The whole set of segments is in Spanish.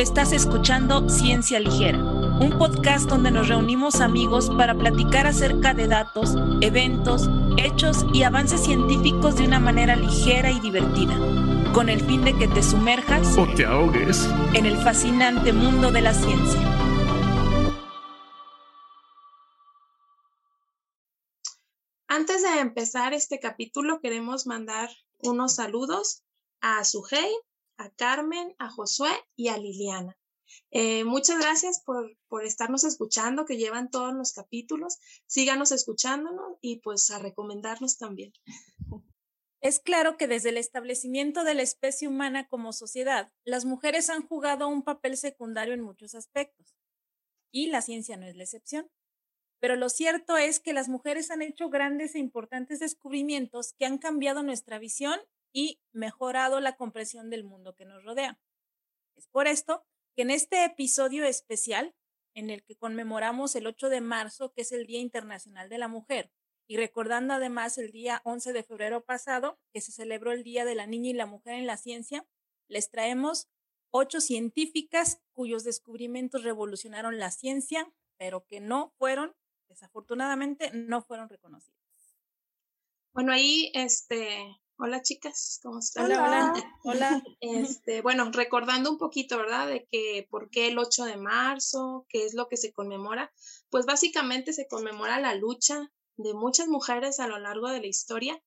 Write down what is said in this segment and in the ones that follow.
Estás escuchando Ciencia Ligera, un podcast donde nos reunimos amigos para platicar acerca de datos, eventos, hechos y avances científicos de una manera ligera y divertida, con el fin de que te sumerjas o te ahogues en el fascinante mundo de la ciencia. Antes de empezar este capítulo, queremos mandar unos saludos a Sujei, a Carmen, a Josué y a Liliana. Eh, muchas gracias por, por, estarnos escuchando, que llevan todos los capítulos. Síganos escuchándonos y pues a recomendarnos también. Es claro que desde el establecimiento de la especie humana como sociedad, las mujeres han jugado un papel secundario en muchos aspectos. Y la ciencia no es la excepción. Pero lo cierto es que las mujeres han hecho grandes e importantes descubrimientos que han cambiado nuestra visión y mejorado la comprensión del mundo que nos rodea. Es por esto que en este episodio especial, en el que conmemoramos el 8 de marzo, que es el Día Internacional de la Mujer, y recordando además el día 11 de febrero pasado, que se celebró el Día de la Niña y la Mujer en la Ciencia, les traemos ocho científicas cuyos descubrimientos revolucionaron la ciencia, pero que no fueron, desafortunadamente, no fueron reconocidos. Bueno, ahí este, Hola chicas, ¿cómo están? Hola, hola. hola. Este, bueno, recordando un poquito, ¿verdad? De que por qué el 8 de marzo, qué es lo que se conmemora. Pues básicamente se conmemora la lucha de muchas mujeres a lo largo de la historia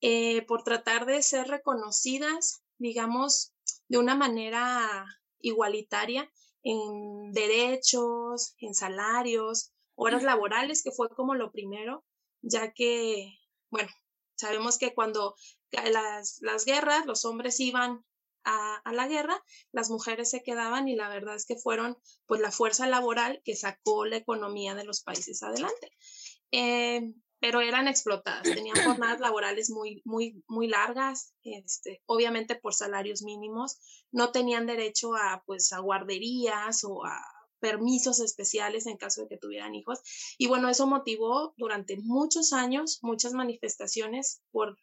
eh, por tratar de ser reconocidas, digamos, de una manera igualitaria en derechos, en salarios, horas laborales, que fue como lo primero, ya que, bueno, sabemos que cuando las, las guerras, los hombres iban a, a, la guerra, las mujeres se quedaban y la verdad es que fueron pues la fuerza laboral que sacó la economía de los países adelante. Eh, pero eran explotadas, tenían jornadas laborales muy, muy, muy largas, este, obviamente por salarios mínimos, no tenían derecho a, pues, a guarderías o a permisos especiales en caso de que tuvieran hijos. Y bueno, eso motivó durante muchos años muchas manifestaciones por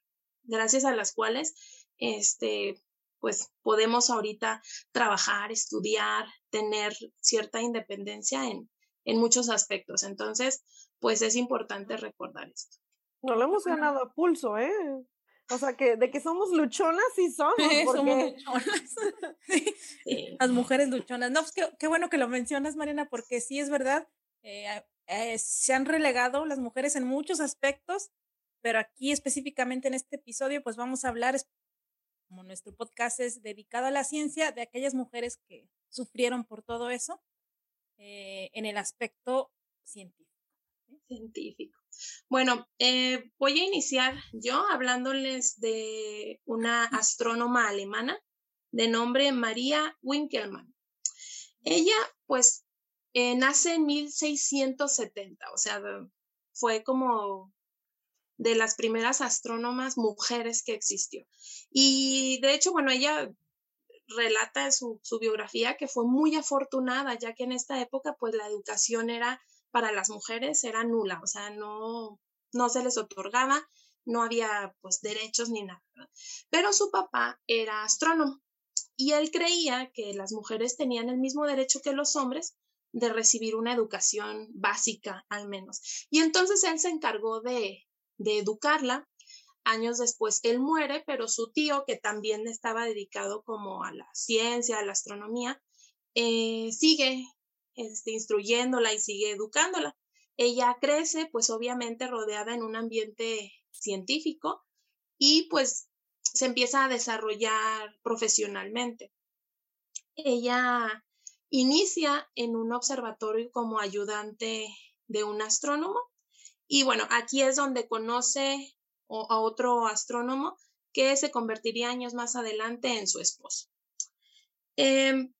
gracias a las cuales este, pues podemos ahorita trabajar, estudiar, tener cierta independencia en, en muchos aspectos. Entonces, pues es importante recordar esto. No lo hemos ganado a pulso, ¿eh? O sea, que de que somos luchonas, sí somos. Porque... somos luchonas. Las mujeres luchonas. No, pues qué, bueno que lo mencionas, Mariana, porque sí es verdad. Eh, eh, se han relegado las mujeres en muchos aspectos pero aquí específicamente en este episodio, pues vamos a hablar, como nuestro podcast es dedicado a la ciencia, de aquellas mujeres que sufrieron por todo eso eh, en el aspecto científico. Bueno, eh, voy a iniciar yo hablándoles de una astrónoma alemana de nombre María Winkelmann. Ella, pues, eh, nace en 1670, o sea, fue como de las primeras astrónomas mujeres que existió. Y de hecho, bueno, ella relata su, su biografía que fue muy afortunada, ya que en esta época, pues la educación era para las mujeres era nula, o sea, no, no se les otorgaba, no había pues derechos ni nada. Pero su papá era astrónomo y él creía que las mujeres tenían el mismo derecho que los hombres de recibir una educación básica al menos. Y entonces él se encargó de, de educarla. Años después él muere, pero su tío, que también estaba dedicado como a la ciencia, a la astronomía, eh, sigue este, instruyéndola y sigue educándola. Ella crece, pues obviamente rodeada en un ambiente científico y pues se empieza a desarrollar profesionalmente. Ella inicia en un observatorio como ayudante de un astrónomo y bueno, aquí es donde conoce a otro astrónomo que se convertiría años más adelante en su esposo. Em,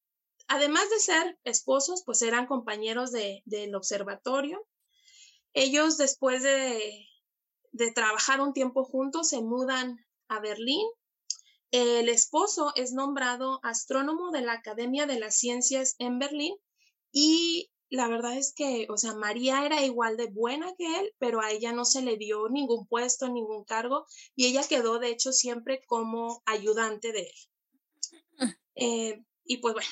además de ser esposos, pues eran compañeros del observatorio. Ellos después de, de trabajar un tiempo juntos se mudan a Berlín. El esposo es nombrado astrónomo de la Academia de las Ciencias en Berlín y la verdad es que, o sea, María era igual de buena que él, pero a ella no se le dio ningún puesto, ningún cargo, y ella quedó, de hecho, siempre como ayudante de él. Eh, y pues bueno,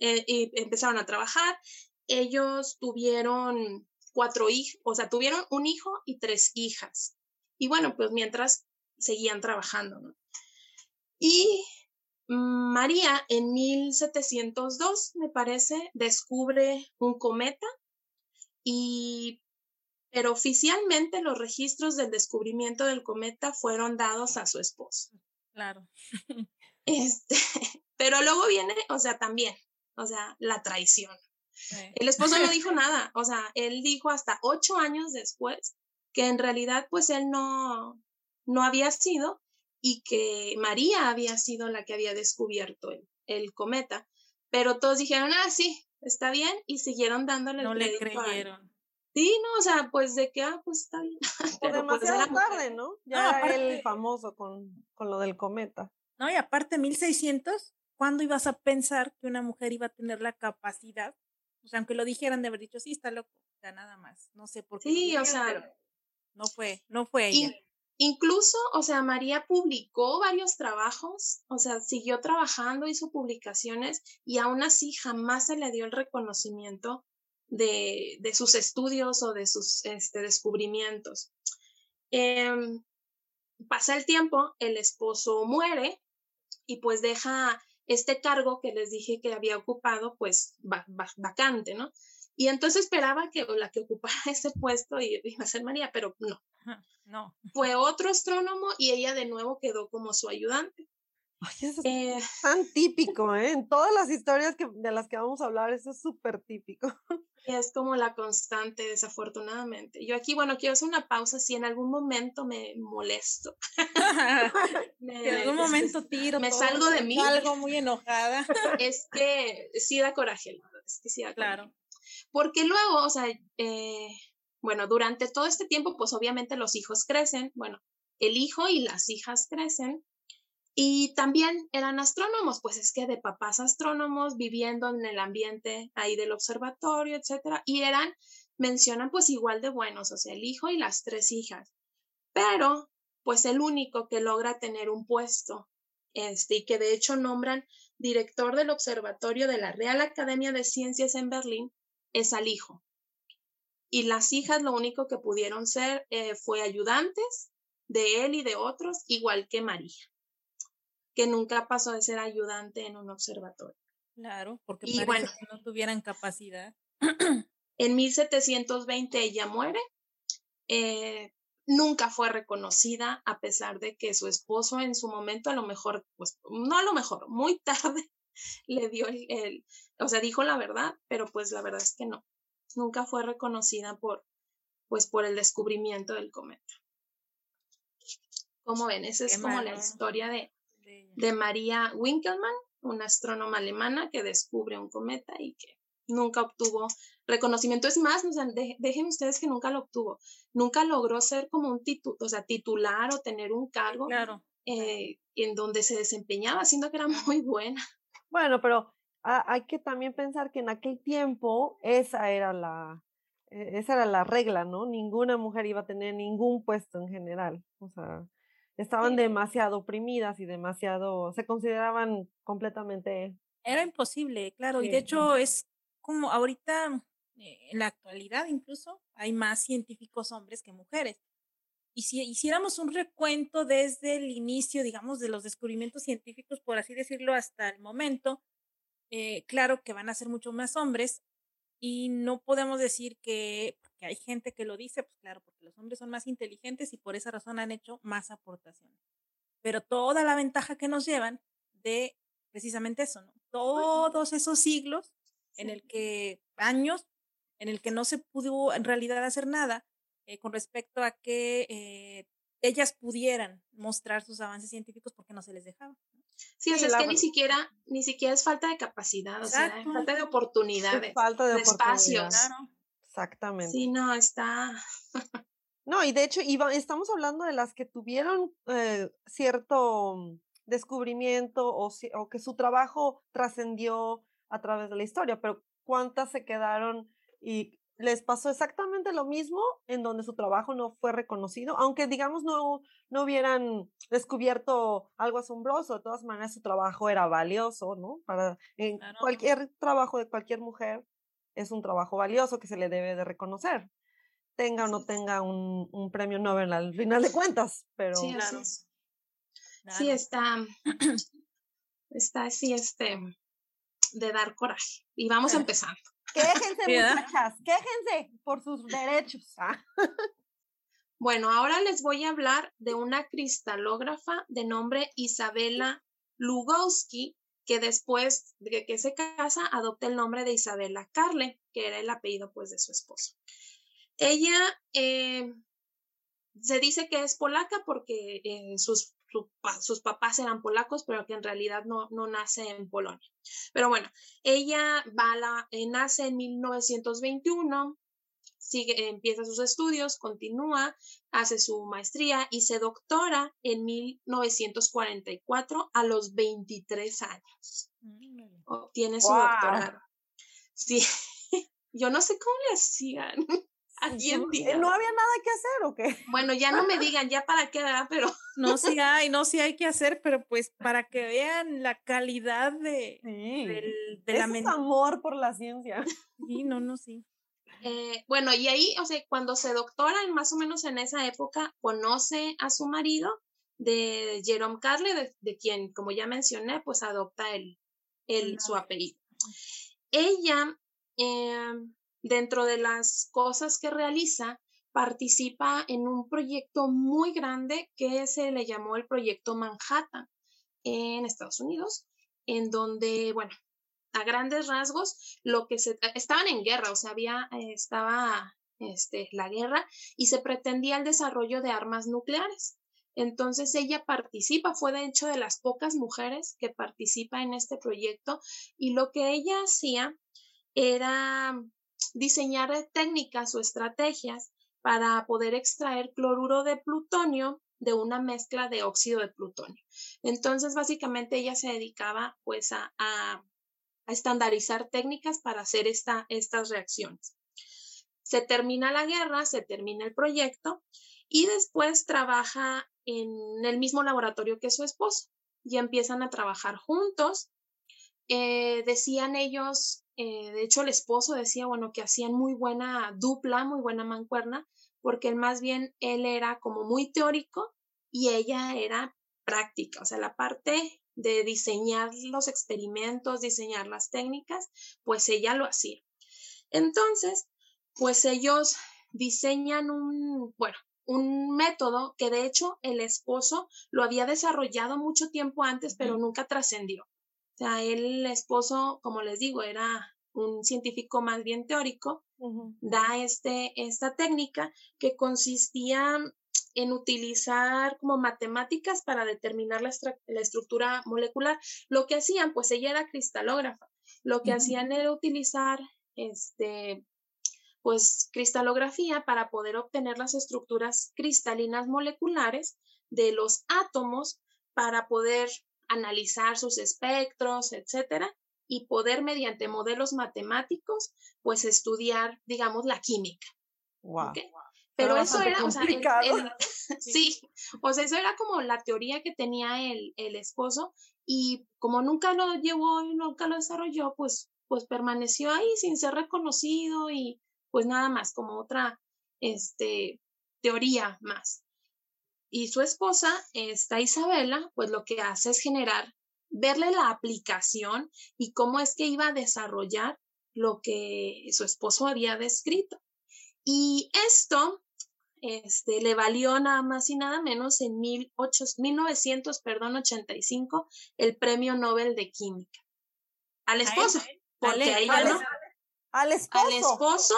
eh, y empezaron a trabajar. Ellos tuvieron cuatro hijos, o sea, tuvieron un hijo y tres hijas. Y bueno, pues mientras seguían trabajando, ¿no? Y María en 1702, me parece, descubre un cometa y pero oficialmente los registros del descubrimiento del cometa fueron dados a su esposo. Claro. Este, pero luego viene, o sea, también, o sea, la traición. El esposo no dijo nada, o sea, él dijo hasta ocho años después que en realidad pues él no, no había sido y que María había sido la que había descubierto el, el cometa, pero todos dijeron, ah, sí, está bien, y siguieron dándole no el le creyeron. Sí, no, o sea, pues de que, ah, pues está bien. O pues, demasiado tarde, ¿no? Ya era el famoso con, con lo del cometa. No, y aparte 1600, ¿cuándo ibas a pensar que una mujer iba a tener la capacidad? O sea, aunque lo dijeran de haber dicho, sí, está loco, o sea, nada más. No sé por qué. Sí, o sea. No fue, no fue ella. Incluso, o sea, María publicó varios trabajos, o sea, siguió trabajando, hizo publicaciones y aún así jamás se le dio el reconocimiento de, de sus estudios o de sus este, descubrimientos. Em, pasa el tiempo, el esposo muere y pues deja este cargo que les dije que había ocupado, pues vacante, ¿no? Y entonces esperaba que la que ocupara ese puesto iba a ser María, pero no. No. Fue otro astrónomo y ella de nuevo quedó como su ayudante. Eso es eh, tan típico, ¿eh? En todas las historias que, de las que vamos a hablar, eso es súper típico. Es como la constante, desafortunadamente. Yo aquí, bueno, quiero hacer una pausa si en algún momento me molesto. en algún momento tiro. Me salgo de mí. Algo muy enojada. es que sí da coraje, es que sí da Claro. Coraje. Porque luego, o sea, eh, bueno, durante todo este tiempo, pues obviamente los hijos crecen, bueno, el hijo y las hijas crecen. Y también eran astrónomos, pues es que de papás astrónomos viviendo en el ambiente ahí del observatorio, etcétera, y eran, mencionan pues igual de buenos, o sea, el hijo y las tres hijas. Pero, pues el único que logra tener un puesto, este, y que de hecho nombran director del observatorio de la Real Academia de Ciencias en Berlín, es al hijo. Y las hijas lo único que pudieron ser eh, fue ayudantes de él y de otros, igual que María, que nunca pasó de ser ayudante en un observatorio. Claro, porque y bueno, que no tuvieran capacidad. En 1720 ella muere. Eh, nunca fue reconocida a pesar de que su esposo en su momento a lo mejor, pues no a lo mejor, muy tarde le dio el, o sea, dijo la verdad, pero pues la verdad es que no, nunca fue reconocida por, pues por el descubrimiento del cometa. Como ven, esa es como la historia de, de María Winkelmann, una astrónoma alemana que descubre un cometa y que nunca obtuvo reconocimiento. Es más, o sea, dejen ustedes que nunca lo obtuvo. Nunca logró ser como un titu o sea, titular o tener un cargo claro. eh, en donde se desempeñaba, siendo que era muy buena. Bueno, pero hay que también pensar que en aquel tiempo esa era la, e, esa era la regla, ¿no? Ninguna mujer iba a tener ningún puesto en general. O sea, estaban demasiado oprimidas y demasiado, se consideraban completamente... Era imposible, claro. y de hecho es como ahorita, eh, en la actualidad incluso, hay más científicos hombres que mujeres. Y si hiciéramos un recuento desde el inicio, digamos, de los descubrimientos científicos, por así decirlo, hasta el momento, eh, claro que van a ser mucho más hombres y no podemos decir que, que hay gente que lo dice, pues claro, porque los hombres son más inteligentes y por esa razón han hecho más aportaciones. Pero toda la ventaja que nos llevan de precisamente eso, ¿no? Todos esos siglos en el que, años, en el que no se pudo en realidad hacer nada eh, con respecto a que eh, ellas pudieran mostrar sus avances científicos porque no se les dejaba. Sí, o sea, es que ni siquiera, ni siquiera es falta de capacidad, o sea, es falta de oportunidades, falta de, espacios. Exactamente. Sí, no, está. no, y de hecho, estamos hablando de las que tuvieron eh, cierto descubrimiento o, o que su trabajo trascendió a través de la historia, pero ¿cuántas se quedaron y les pasó exactamente lo mismo en donde su trabajo no fue reconocido, aunque digamos no, no hubieran descubierto algo asombroso, de todas maneras su trabajo era valioso, ¿no? Para en cualquier trabajo de cualquier mujer es un trabajo valioso que se le debe de reconocer, tenga o no tenga un, un premio Nobel al final de cuentas, pero... Sí, claro. Sí, está, está así, este, de dar coraje. Y vamos empezando. Quéjense, muchachas, quéjense por sus derechos. Ah. Bueno, ahora les voy a hablar de una cristalógrafa de nombre Isabela Lugowski, que después de que se casa adopta el nombre de Isabela Carle, que era el apellido pues de su esposo. Ella eh, se dice que es polaca porque eh, sus sus papás eran polacos, pero que en realidad no, no nace en Polonia. Pero bueno, ella va la, eh, nace en 1921, sigue, empieza sus estudios, continúa, hace su maestría y se doctora en 1944 a los 23 años. Obtiene su doctorado. Sí, yo no sé cómo le hacían. ¿No había nada que hacer o qué? Bueno, ya no me digan ya para qué, ¿verdad? Pero... No, sí hay, no, sí hay que hacer, pero pues para que vean la calidad de, del, de la amor por la ciencia. Sí, no, no, sí. Eh, bueno, y ahí, o sea, cuando se doctora, más o menos en esa época, conoce a su marido de Jerome Carle, de, quien, como ya mencioné, pues adopta el, el, su apellido. Ella eh, Dentro de las cosas que realiza, participa en un proyecto muy grande que se le llamó el Proyecto Manhattan en Estados Unidos, en donde, bueno, grandes rasgos, lo que se estaban en guerra, o sea, había, estaba este, la guerra y se pretendía el desarrollo de armas nucleares. Entonces ella participa, fue de hecho de las pocas mujeres que participa en este proyecto y lo que ella hacía era diseñar técnicas o estrategias para poder extraer cloruro de plutonio de una mezcla de óxido de plutonio. Entonces, básicamente ella se dedicaba pues a, estandarizar técnicas para hacer esta, estas reacciones. Se termina la guerra, se termina el proyecto y después trabaja en el mismo laboratorio que su esposo y empiezan a trabajar juntos. Eh, decían ellos eh, de hecho el esposo decía, bueno, que hacían muy buena dupla, muy buena mancuerna, porque más bien él era como muy teórico y ella era práctica, o sea, la parte de diseñar los experimentos, diseñar las técnicas, pues ella lo hacía. Entonces, pues ellos diseñan un, bueno, un método que de hecho el esposo lo había desarrollado mucho tiempo antes, pero nunca trascendió. O sea, el esposo, como les digo, era un científico más bien teórico, da este, esta técnica que consistía en utilizar como matemáticas para determinar la, estructura molecular. Lo que hacían, pues ella era cristalógrafa, lo que hacían era utilizar este, pues cristalografía para poder obtener las estructuras cristalinas moleculares de los átomos para poder analizar sus espectros, etcétera, y poder mediante modelos matemáticos, pues estudiar, digamos, la química. Wow. Pero eso era, o sea, sí, o sea, eso era como la teoría que tenía el, el esposo y como nunca lo llevó y nunca lo desarrolló, pues, pues permaneció ahí sin ser reconocido y pues nada más, como otra, este, teoría más y su esposa, esta Isabela, pues lo que hace es generar, verle la aplicación y cómo es que iba a desarrollar lo que su esposo había descrito. Y esto este, le valió nada más y nada menos en 1985 el premio Nobel de Química. Al esposo. Porque ahí al, al esposo. Al esposo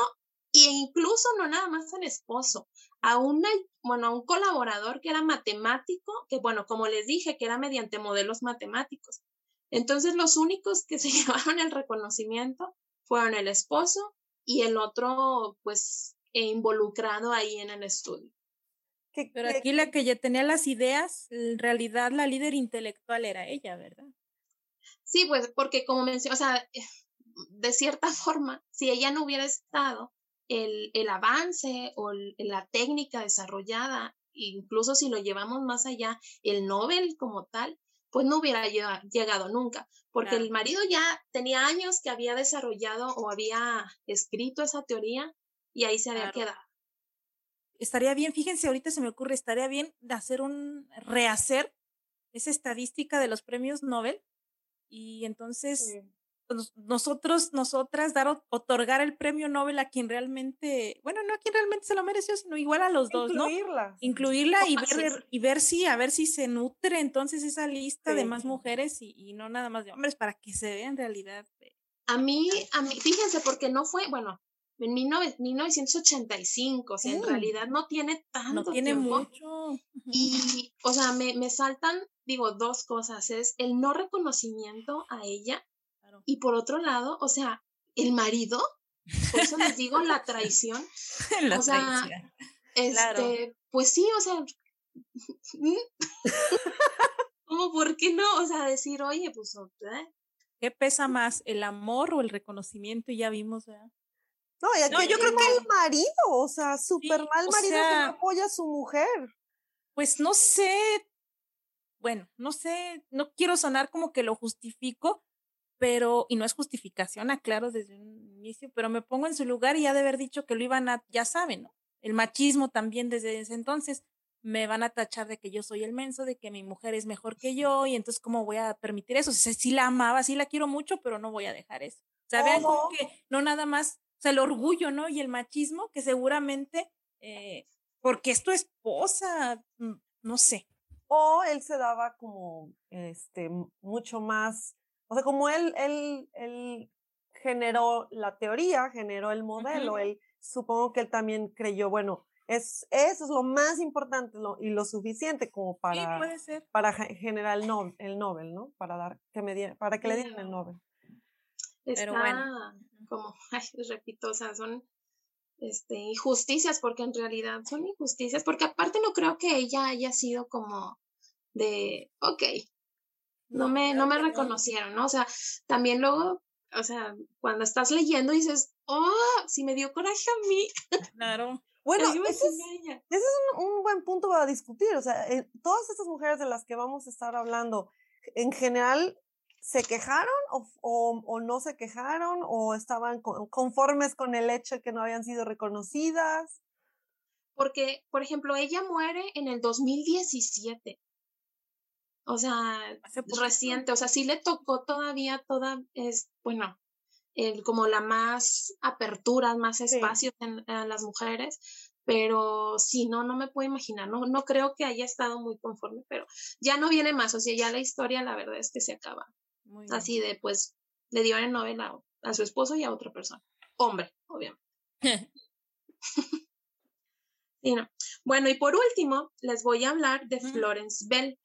e incluso no nada más al esposo, a una, bueno, a un colaborador que era matemático, que bueno, como les dije, que era mediante modelos matemáticos. Entonces los únicos que se llevaron el reconocimiento fueron el esposo y el otro, pues, involucrado ahí en el estudio. Pero aquí la que ya tenía las ideas, en realidad la líder intelectual era ella, ¿verdad? Sí, pues porque como mencioné, o sea, de cierta forma, si ella no hubiera estado, el, el avance o la técnica desarrollada, incluso si lo llevamos más allá, el Nobel como tal, pues no hubiera llegado nunca, porque el marido ya tenía años que había desarrollado o había escrito esa teoría y ahí se había quedado. Estaría bien, fíjense, ahorita se me ocurre, estaría bien hacer un, rehacer esa estadística de los premios Nobel y entonces nosotros, nosotras, dar, otorgar el premio Nobel a quien realmente, bueno, no a quien realmente se lo mereció, sino igual a los dos, ¿no? Incluirla y ver, y ver si, a ver si se nutre entonces esa lista de más mujeres y, no nada más de hombres, para que se vea en realidad. A mí, a mí, fíjense, porque no fue, bueno, en 1985, o sea, en realidad no tiene tanto No tiene mucho. Y, o sea, me, me saltan, digo, dos cosas, es el no reconocimiento a ella y por otro lado, o sea, el marido, por eso les digo la traición. la o sea, este, pues sí, o sea, ¿cómo por qué no? O sea, decir, oye, pues, ¿eh? ¿qué pesa más, el amor o el reconocimiento? Ya vimos, ¿verdad? No, yo creo que el marido, o sea, súper mal marido que no apoya a su mujer. Pues no sé, bueno, no sé, no quiero sonar como que lo justifico, pero, y no es justificación, aclaro desde un inicio, pero me pongo en su lugar y ya de haber dicho que lo iban a, ya saben, ¿no? El machismo también desde ese entonces me van a tachar de que yo soy el menso, de que mi mujer es mejor que yo, y entonces, ¿cómo voy a permitir eso? O sea, sí la amaba, sí la quiero mucho, pero no voy a dejar eso. O sea, vean como que no nada más, o sea, el orgullo, ¿no? Y el machismo, que seguramente, eh, porque es tu esposa, mm, no sé. O él se daba como, este, mucho más o sea, como él, él, él generó la teoría, generó el modelo, él supongo que él también creyó, bueno, es, eso es lo más importante y lo suficiente como para, para generar el, no, el Nobel, ¿no? Para, dar, que me para que le dieran el Nobel. Está Pero bueno. como, ay, repito, o sea, son este, injusticias, porque en realidad son injusticias, porque aparte no creo que ella haya sido como de, ok, no me, no me reconocieron, ¿no? O sea, también luego, o sea, cuando estás leyendo dices, oh, si me dio coraje a mí. Claro. Bueno, ese es, ese es un, buen punto para discutir. O sea, eh, todas estas mujeres de las que vamos a estar hablando, en general, ¿se quejaron o, o, o no se quejaron o estaban conformes con el hecho de que no habían sido reconocidas? Porque, por ejemplo, ella muere en el 2017 o sea, reciente, o sea, sí le tocó todavía toda, es, bueno, el, como la más apertura, más espacio en, las mujeres, pero sí, no, no me puedo imaginar, no, no creo que haya estado muy conforme, pero ya no viene más, o sea, ya la historia la verdad es que se acaba. Así de, pues, le dio el Nobel a, a, su esposo y a otra persona, hombre, obviamente. no. Bueno, y por último, les voy a hablar de Florence Bell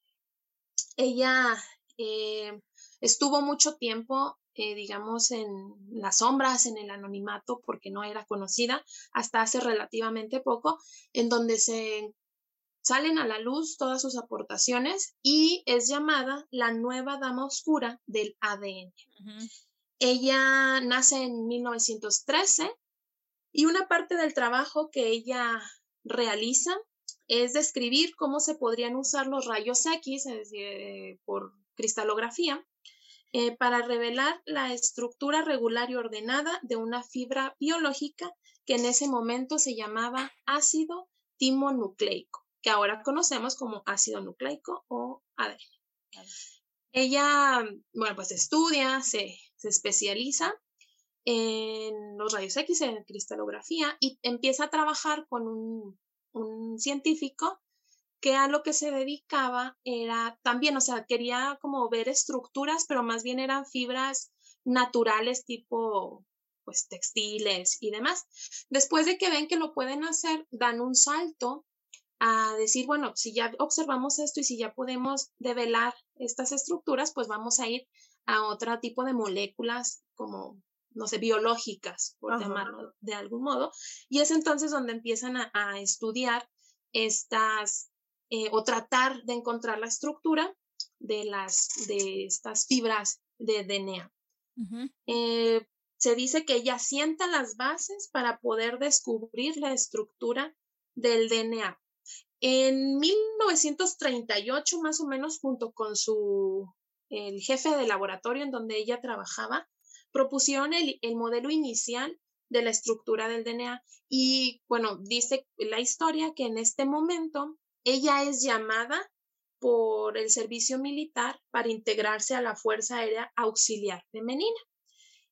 ella eh, estuvo mucho tiempo, eh, digamos, en las sombras, en el anonimato, porque no era conocida, hasta hace relativamente poco, en donde se salen a la luz todas sus aportaciones y es llamada la nueva dama oscura del ADN. Ella nace en 1913 y una parte del trabajo que ella realiza es describir cómo se podrían usar los rayos X, es decir, eh, por cristalografía, eh, para revelar la estructura regular y ordenada de una fibra biológica que en ese momento se llamaba ácido timonucleico, que ahora conocemos como ácido nucleico o ADN. Ella, bueno, pues estudia, se, se especializa en los rayos X, en cristalografía, y empieza a trabajar con un un científico que a lo que se dedicaba era también, o sea, quería como ver estructuras, pero más bien eran fibras naturales tipo pues textiles y demás. Después de que ven que lo pueden hacer, dan un salto a decir, bueno, si ya observamos esto y si ya podemos develar estas estructuras, pues vamos a ir a otro tipo de moléculas como no sé, biológicas, por llamarlo de algún modo, y es entonces donde empiezan a, estudiar estas, eh, o tratar de encontrar la estructura de, las, de estas fibras de DNA. Eh, se dice que ella sienta las bases para poder descubrir la estructura del DNA. En 1938, más o menos, junto con su el jefe de laboratorio en donde ella trabajaba, propusieron el, el modelo inicial de la estructura del DNA. Y bueno, dice la historia que en este momento ella es llamada por el servicio militar para integrarse a la Fuerza Aérea Auxiliar Femenina.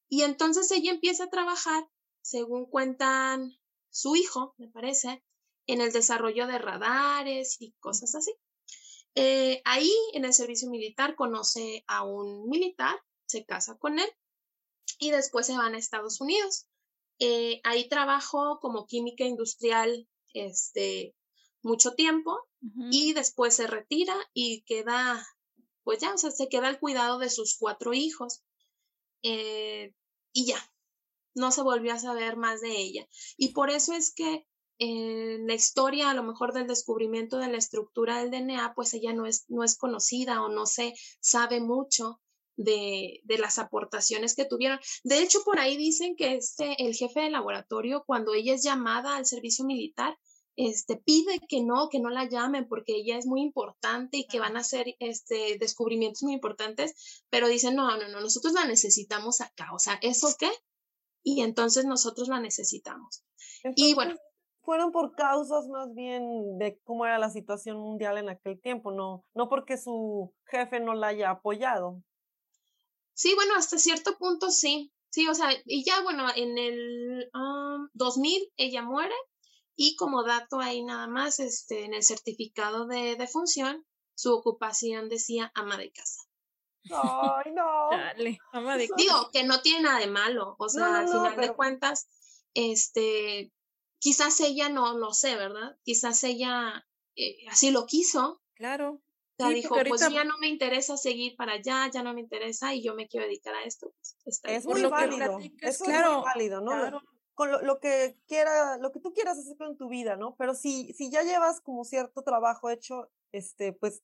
Y entonces ella empieza a trabajar, según cuentan su hijo, me parece, en el desarrollo de radares y cosas así. Eh, ahí, en el servicio militar, conoce a un militar, se casa con él y después se van a Estados Unidos. Eh, ahí trabajó como química industrial este, mucho tiempo y después se retira y queda, pues ya, o sea, se queda al cuidado de sus cuatro hijos. Eh, y ya, no se volvió a saber más de ella. Y por eso es que en la historia, a lo mejor del descubrimiento de la estructura del DNA, pues ella no es, no es conocida o no se sabe mucho de, de, las aportaciones que tuvieron. De hecho, por ahí dicen que este, el jefe de laboratorio, cuando ella es llamada al servicio militar, este, pide que no, que no la llamen porque ella es muy importante y que van a hacer este, descubrimientos muy importantes, pero dicen, no, no, no, nosotros la necesitamos acá, o sea, ¿eso qué? Y entonces nosotros la necesitamos. y bueno. Fueron por causas más bien de cómo era la situación mundial en aquel tiempo, no, no porque su jefe no la haya apoyado. Sí, bueno, hasta cierto punto sí. Sí, o sea, y ya, bueno, en el 2000 um, ella muere y como dato ahí nada más, este, en el certificado de, de función, su ocupación decía ama de casa. Ay, no. Dale, ama de casa. Digo, que no tiene nada de malo. O sea, al final de cuentas, este, quizás ella no, no sé, ¿verdad? Quizás ella eh, así lo quiso. Claro dijo, pues ya no me interesa seguir para allá, ya no me interesa y yo me quiero dedicar a esto. Pues, es muy válido, es claro, muy válido, ¿no? Con lo, que quiera, lo que tú quieras hacer con tu vida, ¿no? Pero si, si ya llevas como cierto trabajo hecho, este, pues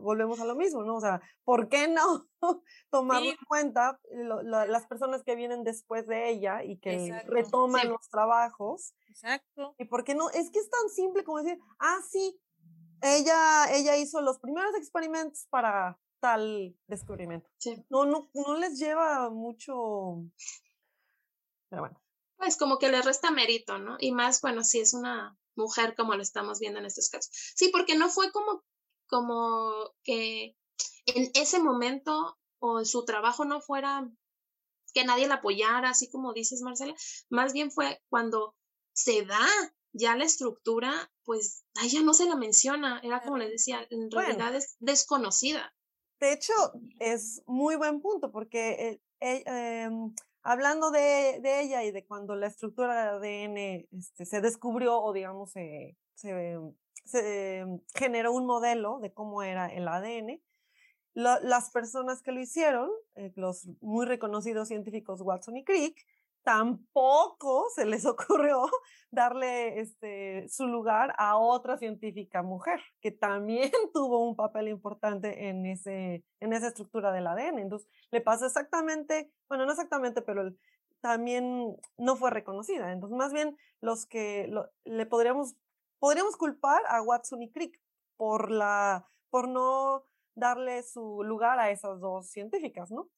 volvemos a lo mismo, ¿no? O sea, ¿por qué no tomar en cuenta las personas que vienen después de ella y que retoman los trabajos? Exacto. ¿Y por qué no? Es que es tan simple como decir, ah, sí, ella, ella hizo los primeros experimentos para tal descubrimiento. No, no, no les lleva mucho. Pero bueno. Pues como que le resta mérito, ¿no? Y más, bueno, si es una mujer como lo estamos viendo en estos casos. Sí, porque no fue como, como que en ese momento o su trabajo no fuera que nadie la apoyara, así como dices, Marcela, más bien fue cuando se da ya la estructura, pues a ella no se la menciona, era como les decía, en realidad es desconocida. De hecho, es muy buen punto, porque eh, eh, em, hablando de, de, ella y de cuando la estructura de ADN este, se descubrió o digamos se, se, generó un modelo de cómo era el ADN, las personas que lo hicieron, eh, los muy reconocidos científicos Watson y Crick, tampoco se les ocurrió darle este, su lugar a otra científica mujer que también tuvo un papel importante en, ese, en esa estructura del ADN. Entonces, le pasó exactamente, bueno, no exactamente, pero también no fue reconocida. Entonces, más bien, los que le podríamos, podríamos culpar a Watson y Crick por, la, por no darle su lugar a esas dos científicas, ¿no?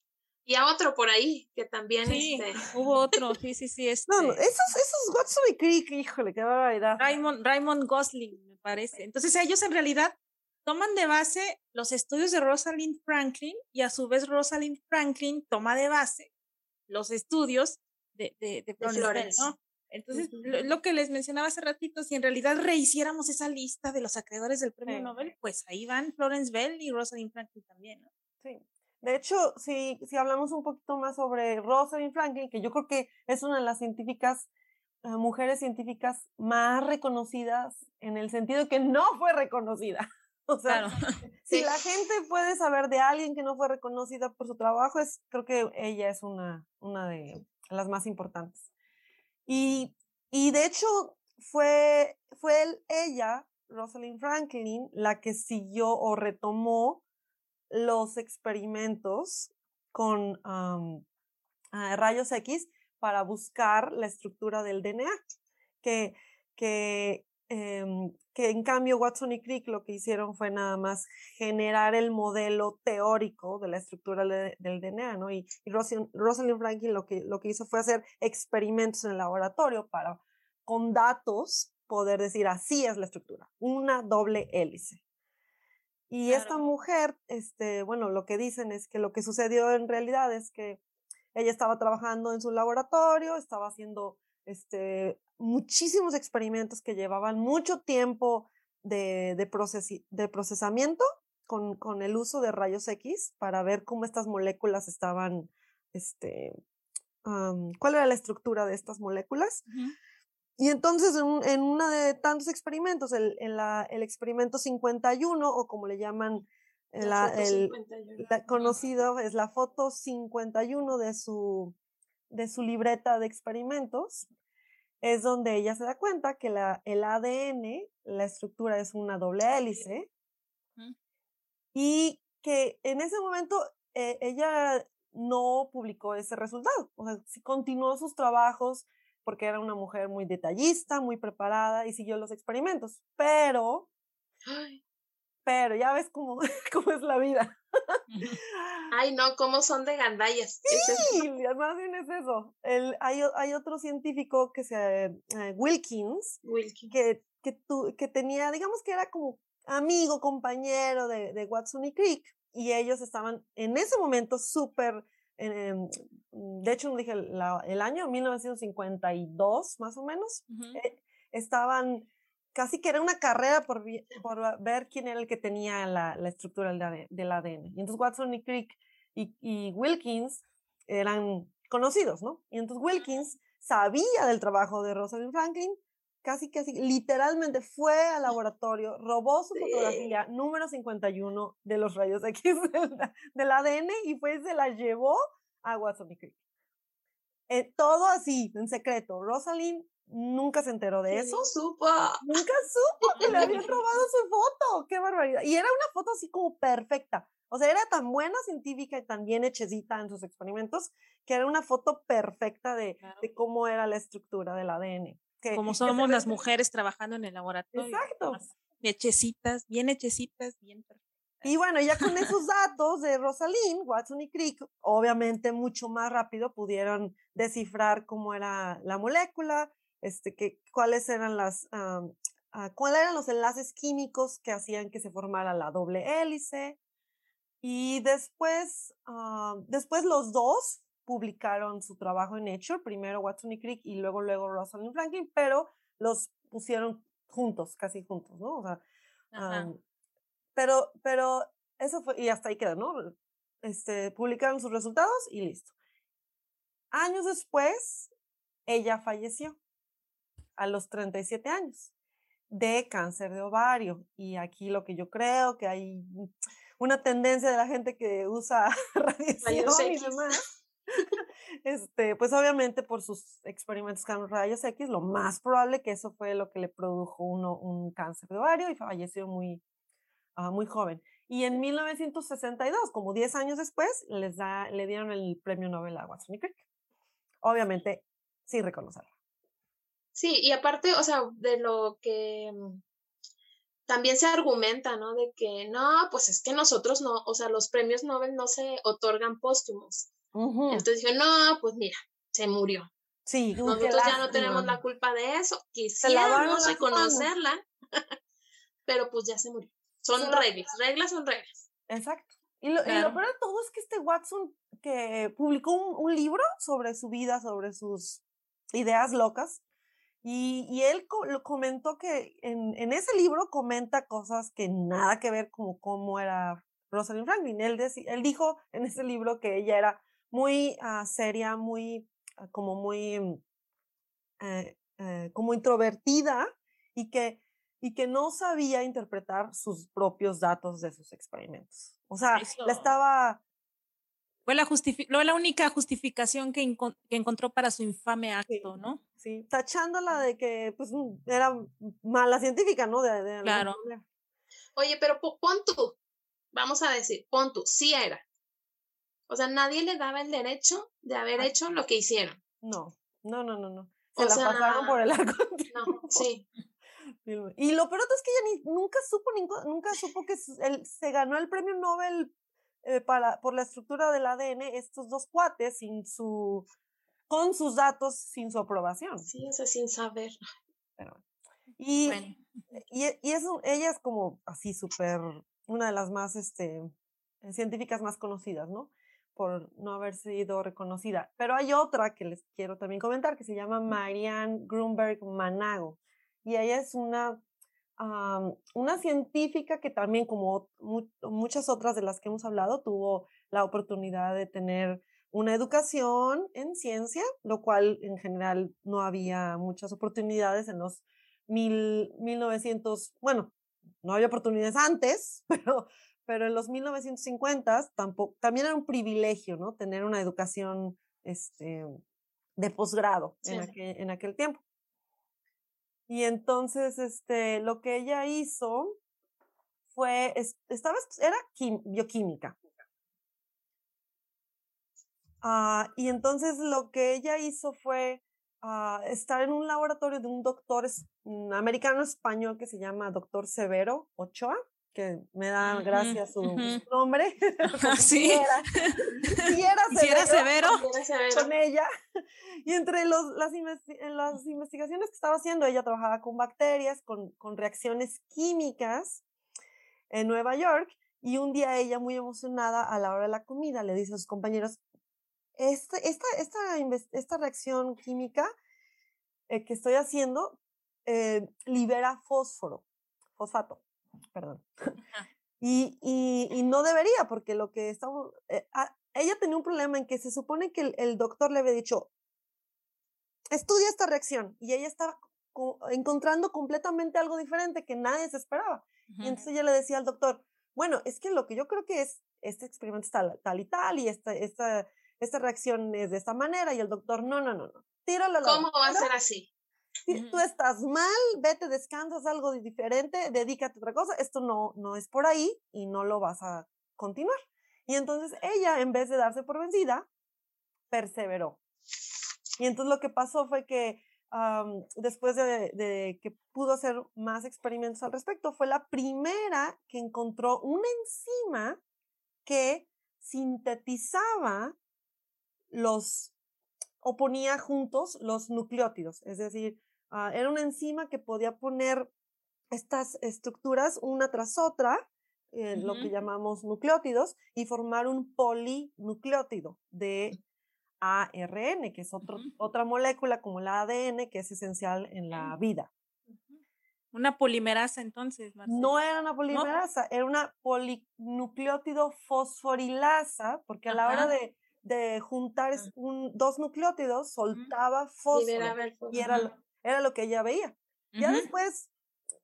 Y a otro por ahí, que también sí, este... hubo otro, sí, sí, sí. Este... No, esos, esos Watson y Crick, híjole, qué barbaridad. Raymond, Raymond Gosling, me parece. Entonces ellos en realidad toman de base los estudios de Rosalind Franklin y a su vez Rosalind Franklin toma de base los estudios de, de, de, Florence, ¿no? Entonces, lo, que les mencionaba hace ratito, si en realidad rehiciéramos esa lista de los acreedores del premio Nobel, pues ahí van Florence Bell y Rosalind Franklin también, ¿no? Sí. De hecho, si, si hablamos un poquito más sobre Rosalind Franklin, que yo creo que es una de las científicas, eh, mujeres científicas más reconocidas en el sentido que no fue reconocida. O sea, si la gente puede saber de alguien que no fue reconocida por su trabajo, es, creo que ella es una, una de las más importantes. Y, y de hecho, fue, fue ella, Rosalind Franklin, la que siguió o retomó los experimentos con rayos X para buscar la estructura del DNA, que, que, em, que en cambio Watson y Crick lo que hicieron fue nada más generar el modelo teórico de la estructura del DNA, ¿no? Y, y Rosalind Franklin lo que, lo que hizo fue hacer experimentos en el laboratorio para, con datos, poder decir así es la estructura, una doble hélice. Y esta mujer, este, bueno, lo que dicen es que lo que sucedió en realidad es que ella estaba trabajando en su laboratorio, estaba haciendo este, muchísimos experimentos que llevaban mucho tiempo de, de, de procesamiento con, con, el uso de rayos X para ver cómo estas moléculas estaban, este, cuál era la estructura de estas moléculas. Y entonces en, en uno de tantos experimentos, el, en la, el experimento 51, o como le llaman la, el conocido, es la foto 51 de su, de su libreta de experimentos, es donde ella se da cuenta que la, el ADN, la estructura es una doble hélice, y que en ese momento eh, ella no publicó ese resultado, o sea, continuó sus trabajos porque era una mujer muy detallista, muy preparada y siguió los experimentos. Pero, pero ya ves cómo, cómo es la vida. Ay, no, cómo son de gandallas. Sí, más bien es eso. El, hay, hay otro científico que se, eh, Wilkins, Wilkins, que, que, tu, que tenía, digamos que era como amigo, compañero de, de Watson y Crick, y ellos estaban en ese momento súper Em, de hecho, no dije el año, 1952 más o menos, eh, estaban, casi que era una carrera por, por, ver quién era el que tenía la, la estructura del, ADN. Y entonces Watson y Crick y, Wilkins eran conocidos, ¿no? Y entonces Wilkins sabía del trabajo de Rosalind Franklin, casi casi literalmente fue al laboratorio, robó su fotografía número 51 de los rayos X del, ADN y fue se la llevó a Watson y Crick. Eh, todo así, en secreto. Rosalind nunca se enteró de eso. supo. Nunca supo que le habían robado su foto. Qué barbaridad. Y era una foto así como perfecta. O sea, era tan buena científica y tan bien hechecita en sus experimentos que era una foto perfecta de, de cómo era la estructura del ADN. Como somos las mujeres trabajando en el laboratorio. Exacto. Hechecitas, bien hechecitas, bien perfectas. Y bueno, ya con esos datos de Rosalind, Watson y Crick, obviamente mucho más rápido pudieron descifrar cómo era la molécula, este, que, cuáles eran las, ah, cuáles eran los enlaces químicos que hacían que se formara la doble hélice. Y después, después los dos publicaron su trabajo en Nature, primero Watson y Crick y luego, luego Rosalind Franklin, pero los pusieron juntos, casi juntos, ¿no? O sea, pero, pero eso fue, y hasta ahí queda, ¿no? Este, publicaron sus resultados y listo. Años después, ella falleció a los 37 años de cáncer de ovario. Y aquí lo que yo creo que hay una tendencia de la gente que usa radiación y demás este, pues obviamente por sus experimentos con rayos X, lo más probable que eso fue lo que le produjo uno, un cáncer de ovario y falleció muy, uh, muy joven. Y en 1962, como 10 años después, les da, le dieron el premio Nobel a Watson y Crick. Obviamente, sin reconocerla. Sí, y aparte, o sea, de lo que mm, también se argumenta, ¿no? De que no, pues es que nosotros no, o sea, los premios Nobel no se otorgan póstumos. Entonces dijo, no, pues mira, se murió. Sí, nosotros ya no tenemos la culpa de eso. Quisiéramos reconocerla, pero pues ya se murió. Son reglas, reglas son reglas. Exacto. Y lo, peor de todo es que este Watson que publicó un, libro sobre su vida, sobre sus ideas locas, y, y él lo comentó que en, en, ese libro comenta cosas que nada que ver con cómo era Rosalind Franklin. Él, él dijo en ese libro que ella era muy uh, seria, muy, uh, como muy, uh, como introvertida y que, y que no sabía interpretar sus propios datos de sus experimentos. O sea, la estaba... Fue la, la única justificación que, que, encontró para su infame acto, ¿no? Sí, tachándola de que pues, mm, era mala científica, ¿no? De, de claro. Oye, pero pon tú, vamos a decir, pon tú, sí era, O sea, nadie le daba el derecho de haber hecho lo que hicieron. No, no, no, no, no. Se la pasaron por el arco. No, sí. Y lo peor es que ella ni, nunca supo, nunca supo que él, se ganó el premio Nobel eh, para, por la estructura del ADN estos dos cuates sin su, con sus datos, sin su aprobación. Sí, o sea, sin saber. Pero, y, y, y eso, ella es como así súper, una de las más este, científicas más conocidas, ¿no? Por no haber sido reconocida. Pero hay otra que les quiero también comentar que se llama Marianne Grunberg Manago. Y ella es una una científica que también, como muchas otras de las que hemos hablado, tuvo la oportunidad de tener una educación en ciencia, lo cual en general no había muchas oportunidades en los mil, 1900, bueno, no había oportunidades antes, pero, pero en los 1950 tampoco, también era un privilegio, ¿no? Tener una educación este, de posgrado en, aquel, en aquel tiempo. Y entonces, este, lo que ella hizo fue, estaba, era bioquímica. Ah, y entonces lo que ella hizo fue ah, estar en un laboratorio de un doctor americano español que se llama doctor Severo Ochoa que me da gracias su, nombre. sí. Si era, severo, con ella. Y entre los, las, las investigaciones que estaba haciendo, ella trabajaba con bacterias, con, con reacciones químicas en Nueva York. Y un día ella, muy emocionada, a la hora de la comida, le dice a sus compañeros, este, esta, esta, esta reacción química eh, que estoy haciendo eh, libera fósforo, fosfato perdón. Y, y, no debería, porque lo que estamos, eh, ah, ella tenía un problema en que se supone que el, doctor le había dicho, estudia esta reacción, y ella estaba encontrando completamente algo diferente que nadie se esperaba. Y entonces ella le decía al doctor, bueno, es que lo que yo creo que es, este experimento está tal y tal, y esta, esta, esta reacción es de esta manera, y el doctor, no, no, no, no, tíralo. ¿Cómo va a ser así? Tú estás mal, vete, descansas algo diferente, dedícate a otra cosa, esto no, no es por ahí y no lo vas a continuar. Y entonces ella, en vez de darse por vencida, perseveró. Y entonces lo que pasó fue que después de, de, que pudo hacer más experimentos al respecto, fue la primera que encontró una enzima que sintetizaba los o ponía juntos los nucleótidos, es decir, Ah, era una enzima que podía poner estas estructuras una tras otra, eh, lo que llamamos nucleótidos, y formar un polinucleótido de ARN, que es otra molécula como el ADN, que es esencial en la vida. Una polimerasa entonces, No era una polimerasa, era una polinucleótido fosforilasa, porque a la hora de, de juntar un, dos nucleótidos soltaba fósforo. Y era, era lo que ella veía. Ya después,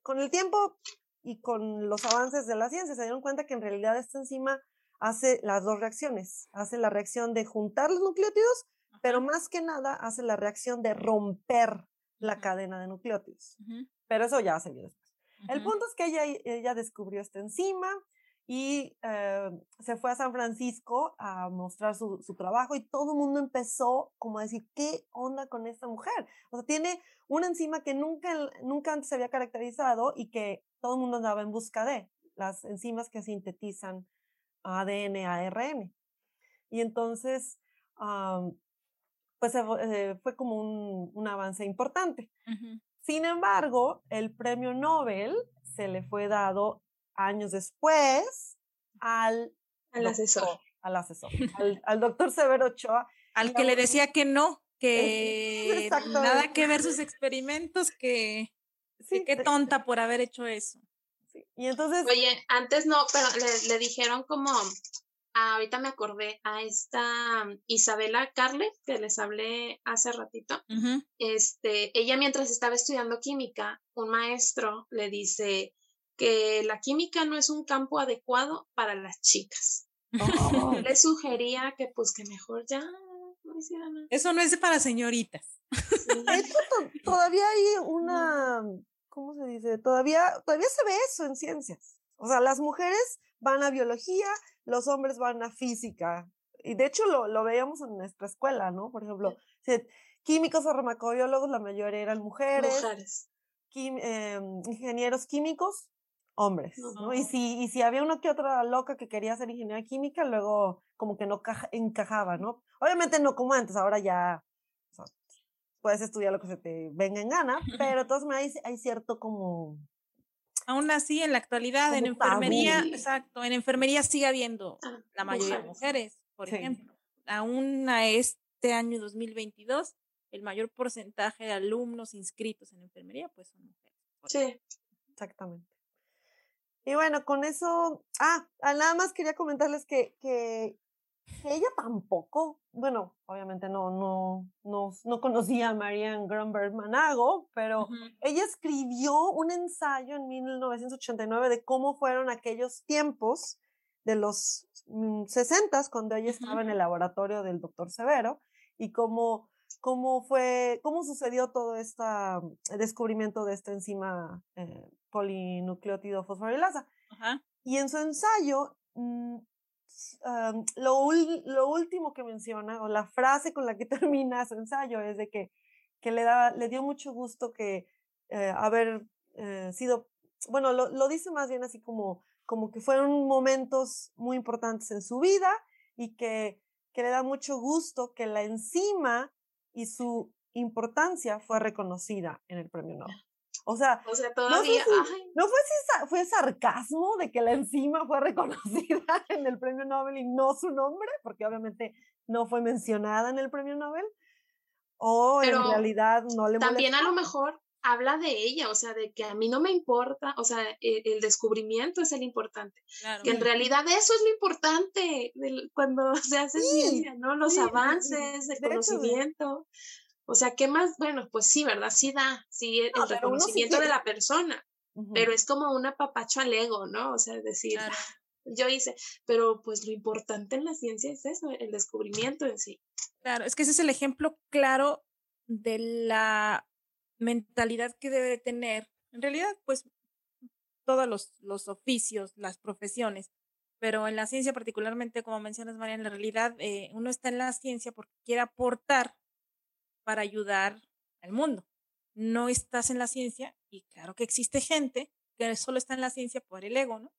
con el tiempo y con los avances de la ciencia, se dieron cuenta que en realidad esta enzima hace las dos reacciones. Hace la reacción de juntar los nucleótidos, pero más que nada hace la reacción de romper la cadena de nucleótidos. Pero eso ya se vio después. El punto es que ella, ella descubrió esta enzima, y eh, se fue a San Francisco a mostrar su, su, trabajo y todo el mundo empezó como a decir, ¿qué onda con esta mujer? O sea, tiene una enzima que nunca, nunca antes se había caracterizado y que todo el mundo andaba en busca de, las enzimas que sintetizan ADN, ARN. Y entonces, pues eh, fue como un, un avance importante. Sin embargo, el premio Nobel se le fue dado años después al, al asesor. Al asesor, al, doctor Severo Ochoa. Al que le decía que no, que nada que ver sus experimentos, que, sí, qué tonta por haber hecho eso. Y entonces. Oye, antes no, pero le, dijeron como, ahorita me acordé a esta Isabela Carle, que les hablé hace ratito. Este, ella mientras estaba estudiando química, un maestro le dice, que la química no es un campo adecuado para las chicas. Oh. le sugería que pues que mejor ya no hiciera nada. Eso no es para señoritas. todavía hay una, ¿cómo se dice? Todavía, todavía se ve eso en ciencias. O sea, las mujeres van a biología, los hombres van a física. y de hecho lo, lo veíamos en nuestra escuela, ¿no? Por ejemplo, químicos farmacobiólogos, la mayoría eran mujeres. Mujeres. Em, ingenieros químicos, hombres, ¿no? Y si, y si había una que otra loca que quería ser ingeniera química, luego como que no encajaba, ¿no? Obviamente no como antes, ahora ya puedes estudiar lo que se te venga en gana, pero entonces hay, hay cierto como... Aún así, en la actualidad, en enfermería, exacto, en enfermería sigue habiendo ah, la mayoría de mujeres, por ejemplo. Aún a este año 2022, el mayor porcentaje de alumnos inscritos en enfermería, pues son mujeres. Sí, exactamente. Y bueno, con eso, ah, ah, nada más quería comentarles que, que, ella tampoco, bueno, obviamente no, no, no, no conocía a Marianne Grunberg Manago, pero ella escribió un ensayo en 1989 de cómo fueron aquellos tiempos de los 60 mm, cuando ella estaba en el laboratorio del doctor Severo y cómo cómo fue, cómo sucedió todo este descubrimiento de esta enzima eh, polinucleótido fosforilasa. Y en su ensayo, mm, lo, lo, último que menciona, o la frase con la que termina su ensayo, es de que, que le, da, le dio mucho gusto que eh, haber eh, sido, bueno, lo, lo, dice más bien así como, como que fueron momentos muy importantes en su vida y que, que le da mucho gusto que la enzima y su importancia fue reconocida en el premio Nobel. O sea, o sea todavía, no, fue, si, fue sarcasmo de que la enzima fue reconocida en el premio Nobel y no su nombre, porque obviamente no fue mencionada en el premio Nobel, o en realidad no le También a lo mejor habla de ella, o sea, de que a mí no me importa, o sea, e, el, descubrimiento es el importante, que en realidad eso es lo importante cuando se hace ciencia, ¿no? Los avances, el conocimiento. O sea, ¿qué más? Bueno, pues sí, ¿verdad? Sí da, sí, el reconocimiento de la persona, pero es como un apapacho al ego, ¿no? O sea, decir, yo hice, pero pues lo importante en la ciencia es eso, el descubrimiento en sí. Claro, es que ese es el ejemplo claro de la mentalidad que debe tener, en realidad, pues todos los, los oficios, las profesiones, pero en la ciencia particularmente, como mencionas, María, en la realidad eh, uno está en la ciencia porque quiere aportar para ayudar al mundo. No estás en la ciencia y claro que existe gente que solo está en la ciencia por el ego, ¿no?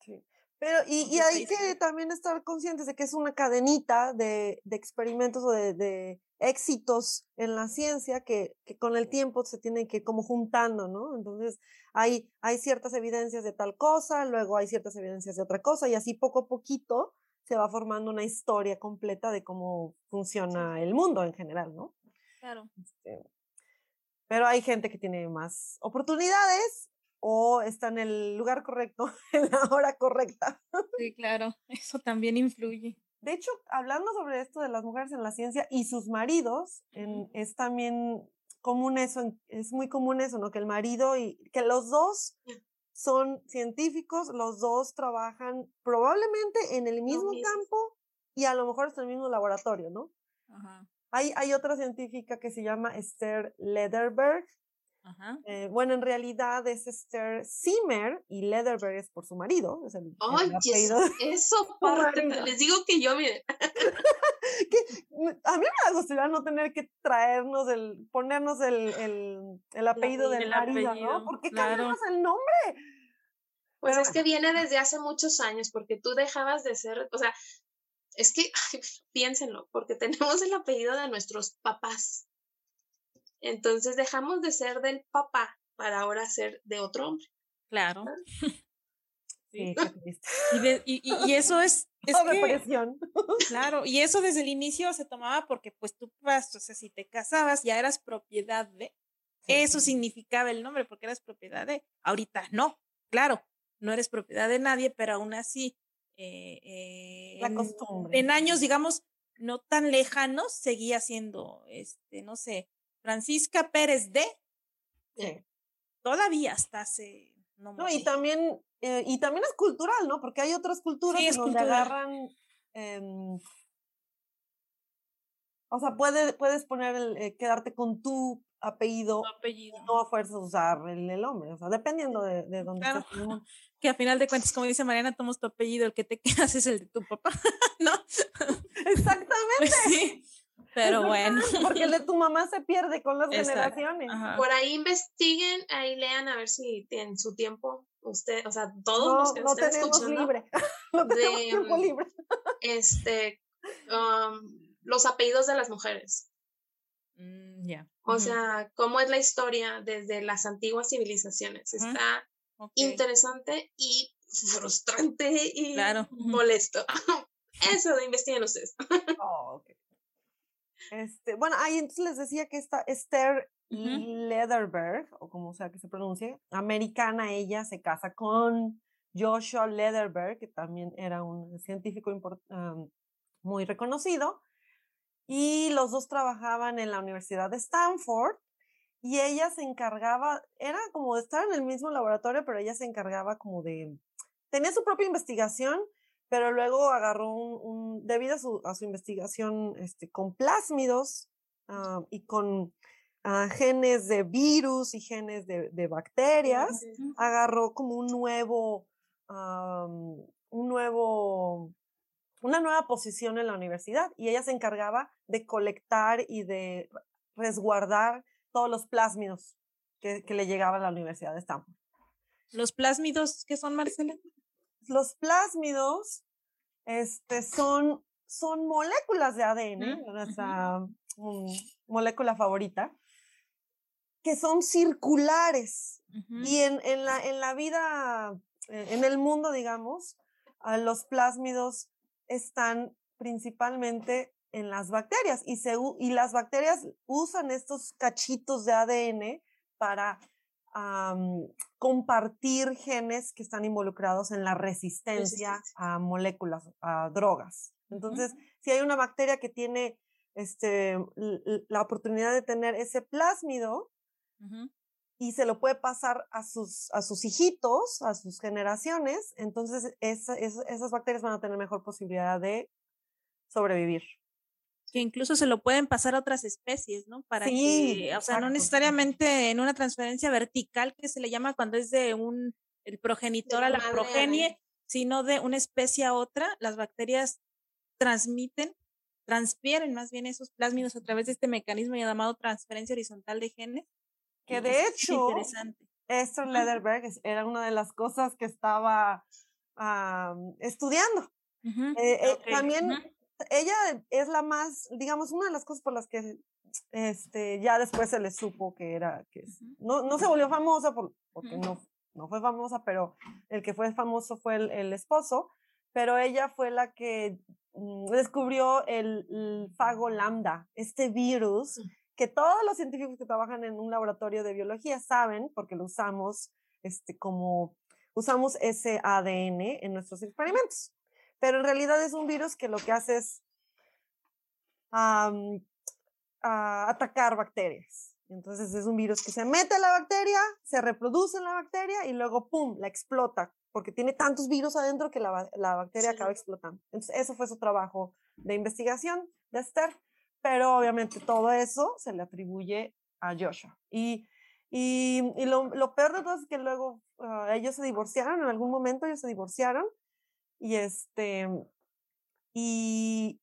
Sí. Pero, y, y hay que también estar conscientes de que es una cadenita de, de experimentos o de, de, éxitos en la ciencia que, que, con el tiempo se tienen que como juntando, ¿no? Entonces hay, hay ciertas evidencias de tal cosa, luego hay ciertas evidencias de otra cosa y así poco a poquito se va formando una historia completa de cómo funciona el mundo en general, ¿no? Claro. Este, pero hay gente que tiene más oportunidades o está en el lugar correcto, en la hora correcta. Sí, claro, eso también influye. De hecho, hablando sobre esto de las mujeres en la ciencia y sus maridos, es también común eso, es muy común eso, ¿no? Que el marido y que los dos son científicos, los dos trabajan probablemente en el mismo campo y a lo mejor en el mismo laboratorio, ¿no? Ajá. Hay, hay otra científica que se llama Esther Lederberg, eh, bueno, en realidad es Esther Zimmer y Leatherberg es por su marido. Es el, eso parte. Les digo que yo, miren. a mí me gustaría no tener que traernos el, ponernos el, el, el apellido del marido, ¿no? Porque claro. cambiamos el nombre. Pues es que viene desde hace muchos años, porque tú dejabas de ser, o sea, es que, piénsenlo, porque tenemos el apellido de nuestros papás. Entonces dejamos de ser del papá para ahora ser de otro hombre. Claro. Sí. Y, y, eso es... es Claro, y eso desde el inicio se tomaba porque pues tú vas, o sea, si te casabas ya eras propiedad de... Eso significaba el nombre porque eras propiedad de... Ahorita no, claro, no eres propiedad de nadie, pero aún así... Eh, eh, La costumbre. En, años, digamos, no tan lejanos, seguía siendo, este, no sé, Francisca Pérez de, todavía hasta hace... No, no y también, eh, y también es cultural, ¿no? Porque hay otras culturas que donde agarran... Em, o sea, puede, puedes poner, el, eh, quedarte con tu apellido, apellido. no a fuerza usar el, el, hombre, o sea, dependiendo de, de dónde estés Que a final de cuentas, como dice Mariana, tomas tu apellido, el que te quedas es el de tu papá, ¿no? Exactamente. Pues sí. Pero bueno. Porque el de tu mamá se pierde con las generaciones. Por ahí investiguen, ahí lean a ver si en su tiempo usted, o sea, todos los que no estén tenemos escuchando. libre. no tenemos de, tiempo mm, libre. Este, um, los apellidos de las mujeres. Mm, ya. O Ujú. sea, cómo es la historia desde las antiguas civilizaciones. Está Ok. interesante y frustrante y Claro. Molesto. Eso de investiguen ustedes. Oh, ok. Este, bueno, ahí entonces les decía que esta Esther Ujú. Lederberg, o como sea que se pronuncie, americana, ella se casa con Joshua Lederberg, que también era un científico am, muy reconocido, y los dos trabajaban en la Universidad de Stanford, y ella se encargaba, era como de estar en el mismo laboratorio, pero ella se encargaba como de, tenía su propia investigación, pero luego agarró un, un- debido a su, a su investigación este, con plásmidos ah, y con ah, genes de virus y genes de, de bacterias, agarró como un nuevo, am, un nuevo, una nueva posición en la universidad y ella se encargaba de colectar y de resguardar todos los plásmidos que, que le llegaban a la Universidad de Stanford. Los plásmidos, ¿qué son, Marcela? Los plásmidos este, son, son moléculas de ADN, Ujú, nuestra mm, molécula favorita, que son circulares. Y en, en la, en la vida, eh, en el mundo, digamos, ah, los plásmidos están principalmente en las bacterias y, se, y las bacterias usan estos cachitos de ADN para compartir genes que están involucrados en la resistencia Resistencia. a moléculas, a drogas. Entonces, si hay una bacteria que tiene este, la oportunidad de tener ese plásmido, y se lo puede pasar a sus, a sus hijitos, a sus generaciones, entonces esa- esa- esas bacterias van a tener mejor posibilidad de sobrevivir. Que incluso se lo pueden pasar a otras especies, ¿no? Para Sí, que, o sea, no necesariamente en una transferencia vertical que se le llama cuando es de un, el progenitor a la madre progenie, sino de una especie a otra, las bacterias transmiten, transfieren más bien esos plásmidos a través de este mecanismo llamado transferencia horizontal de genes. Que de es hecho, interesante. Esther Lederberg era una de las cosas que estaba estudiando. Eh, eh, También. Ella es la más, digamos, una de las cosas por las que este, ya después se le supo que era, que es- no, no se volvió famosa por- porque no, no fue famosa, pero el que fue famoso fue el, el esposo, pero ella fue la que mm, descubrió el, el fago lambda, este virus Mm. que todos los científicos que trabajan en un laboratorio de biología saben porque lo usamos este, como usamos ese ADN en nuestros experimentos. Pero en realidad es un virus que lo que hace es atacar bacterias. Entonces es un virus que se mete a la bacteria, se reproduce en la bacteria y luego, ¡pum!, la explota, porque tiene tantos virus adentro que la, la bacteria Sí. acaba explotando. Entonces eso fue su trabajo de investigación de Esther, pero obviamente todo eso se le atribuye a Joshua. Y, y, y lo, lo peor de todo es que luego ah, ellos se divorciaron, en algún momento ellos se divorciaron y este, y,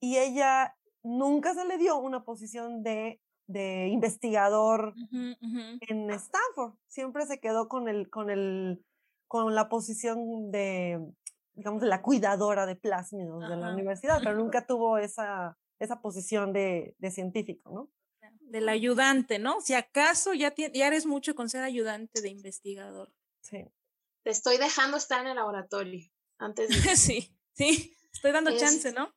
y ella nunca se le dio una posición de, de investigador en Stanford. Siempre se quedó con el, con el, con la posición de, digamos, de la cuidadora de plásmidos de la universidad, pero nunca tuvo esa, esa posición de, de científico, ¿no? Del ayudante, ¿no? Si acaso ya, ya eres mucho con ser ayudante de investigador. Sí. Te estoy dejando estar en el laboratorio antes de sí, sí, estoy dando Es- chance, ¿no?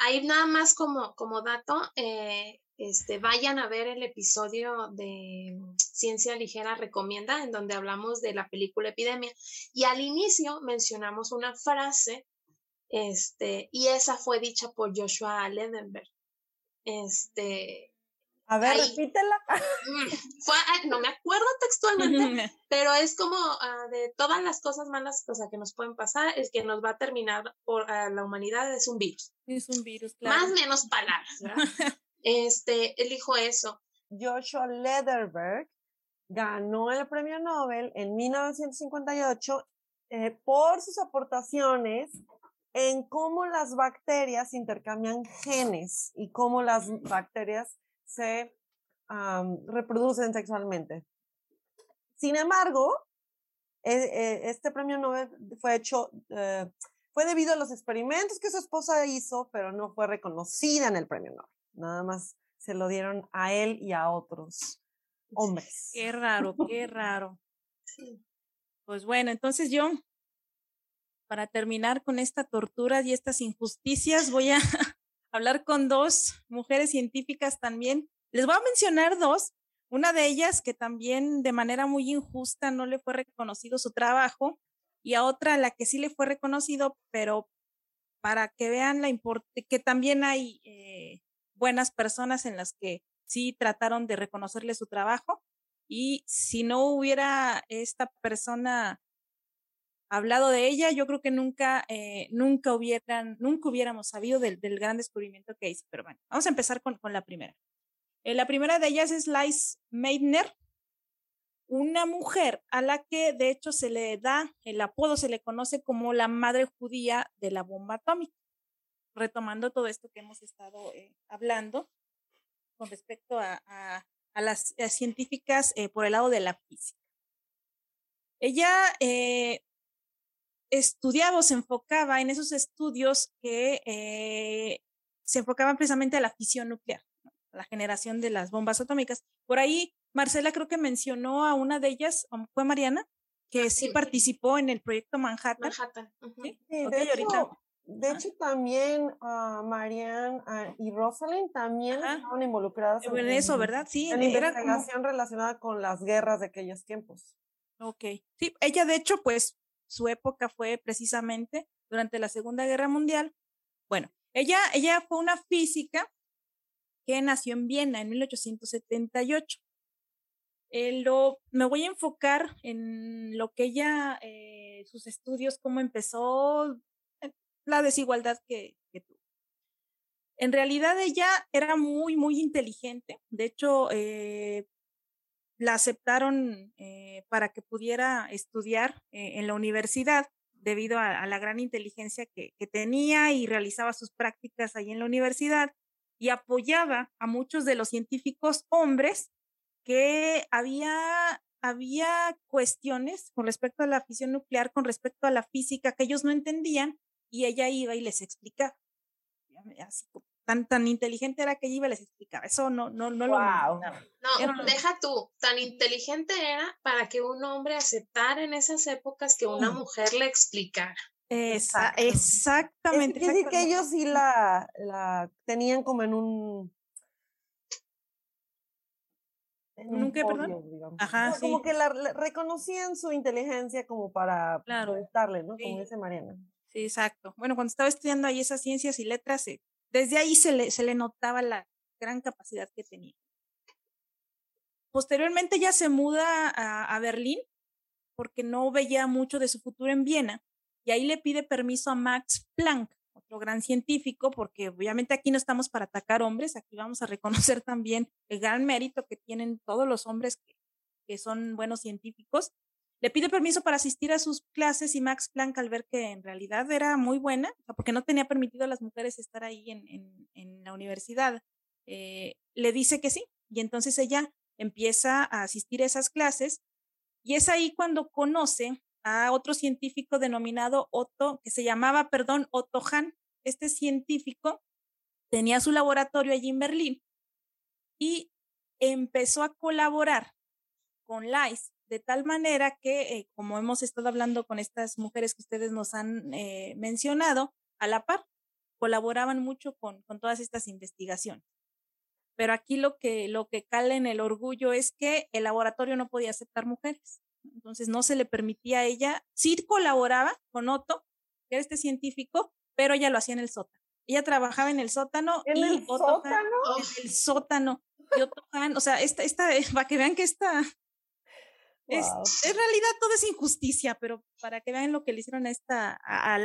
Ahí nada más como, como dato, eh, este, vayan a ver el episodio de Ciencia Ligera Recomienda, en donde hablamos de la película Epidemia. Y al inicio mencionamos una frase, este, y esa fue dicha por Joshua Ledenberg. Este, A ver, Ahí. repítela. mm, fue, ah, no me acuerdo textualmente, pero es como ah, de todas las cosas malas o sea, que nos pueden pasar, el que nos va a terminar por a la humanidad es un virus. es un virus, claro. Más o menos palabras, ¿verdad? Este, él dijo eso. Joshua Lederberg ganó el premio Nobel en 1958 eh, por sus aportaciones en cómo las bacterias intercambian genes y cómo las bacterias se reproducen sexualmente. Sin embargo, e, e, este premio Nobel fue hecho, eh, fue debido a los experimentos que su esposa hizo, pero no fue reconocida en el premio Nobel. Nada más se lo dieron a él y a otros hombres. Qué raro, qué raro. Pues bueno, entonces yo, para terminar con esta tortura y estas injusticias, voy a hablar con dos mujeres científicas también. Les voy a mencionar dos. Una de ellas que también de manera muy injusta no le fue reconocido su trabajo y a otra a la que sí le fue reconocido, pero para que vean la que también hay eh, buenas personas en las que sí trataron de reconocerle su trabajo y si no hubiera esta persona hablado de ella, yo creo que nunca, eh, nunca hubieran, nunca hubiéramos sabido del, gran descubrimiento que hizo. Pero bueno, vamos a empezar con, la primera. Eh, la primera de ellas es Liz Meitner, una mujer a la que de hecho se le da el apodo, se le conoce como la madre judía de la bomba atómica. Retomando todo esto que hemos estado eh, hablando con respecto a, las científicas por el lado de la física. Ella estudiaba o se enfocaba en esos estudios que eh, se enfocaban precisamente a la fisión nuclear, a la generación de las bombas atómicas. Por ahí, Marcela creo que mencionó a una de ellas, fue Mariana, que ah, sí, participó en el proyecto Manhattan. Manhattan. de, hecho, también uh, Marianne y Rosalind también estaban involucradas en, eso, ¿verdad? Sí, en investigación relacionada con las guerras de aquellos tiempos. Ok. Sí, ella de hecho, pues su época fue precisamente durante la Segunda Guerra Mundial. Bueno, ella, ella fue una física que nació en Viena en 1878. Eh, lo, me voy a enfocar en lo que ella, eh, sus estudios, cómo empezó, eh, la desigualdad que, tuvo. En realidad ella era muy, muy inteligente. De hecho, la aceptaron eh, para que pudiera estudiar eh, en la universidad debido a, la gran inteligencia que, tenía y realizaba sus prácticas ahí en la universidad y apoyaba a muchos de los científicos hombres que había, había cuestiones con respecto a la fisión nuclear, con respecto a la física que ellos no entendían y ella iba y les explicaba. Así tan, tan inteligente era que ella iba y les explicaba. Eso no, no, no lo No, deja tú, tan inteligente era para que un hombre aceptara en esas épocas que una mujer le explicara. Esa, exactamente. Es decir, que ellos sí la, la tenían como en un ¿Nunca, perdón? Ajá, sí. Como que la, reconocían su inteligencia como para claro. ¿no? Como dice Mariana. Sí, exacto. Bueno, cuando estaba estudiando ahí esas ciencias y letras, eh, desde ahí se le, se le notaba la gran capacidad que tenía. Posteriormente ya se muda a, Berlín porque no veía mucho de su futuro en Viena y ahí le pide permiso a Max Planck, otro gran científico, porque obviamente aquí no estamos para atacar hombres, aquí vamos a reconocer también el gran mérito que tienen todos los hombres que, que son buenos científicos le pide permiso para asistir a sus clases y Max Planck al ver que en realidad era muy buena, porque no tenía permitido a las mujeres estar ahí en, la universidad, eh, le dice que sí. Y entonces ella empieza a asistir a esas clases y es ahí cuando conoce a otro científico denominado Otto, que se llamaba, perdón, Otto Hahn. Este científico tenía su laboratorio allí en Berlín y empezó a colaborar con Leis de tal manera que, eh, como hemos estado hablando con estas mujeres que ustedes nos han eh, mencionado, a la par, colaboraban mucho con, con, todas estas investigaciones. Pero aquí lo que, lo que cala en el orgullo es que el laboratorio no podía aceptar mujeres. Entonces no se le permitía a ella, sí colaboraba con Otto, que era este científico, pero ella lo hacía en el sótano. Ella trabajaba en el sótano. ¿En el sótano? en el sótano. Y Otto o sea, esta, esta, para que vean que esta, es, en realidad todo es injusticia, pero para que vean lo que le hicieron a esta a,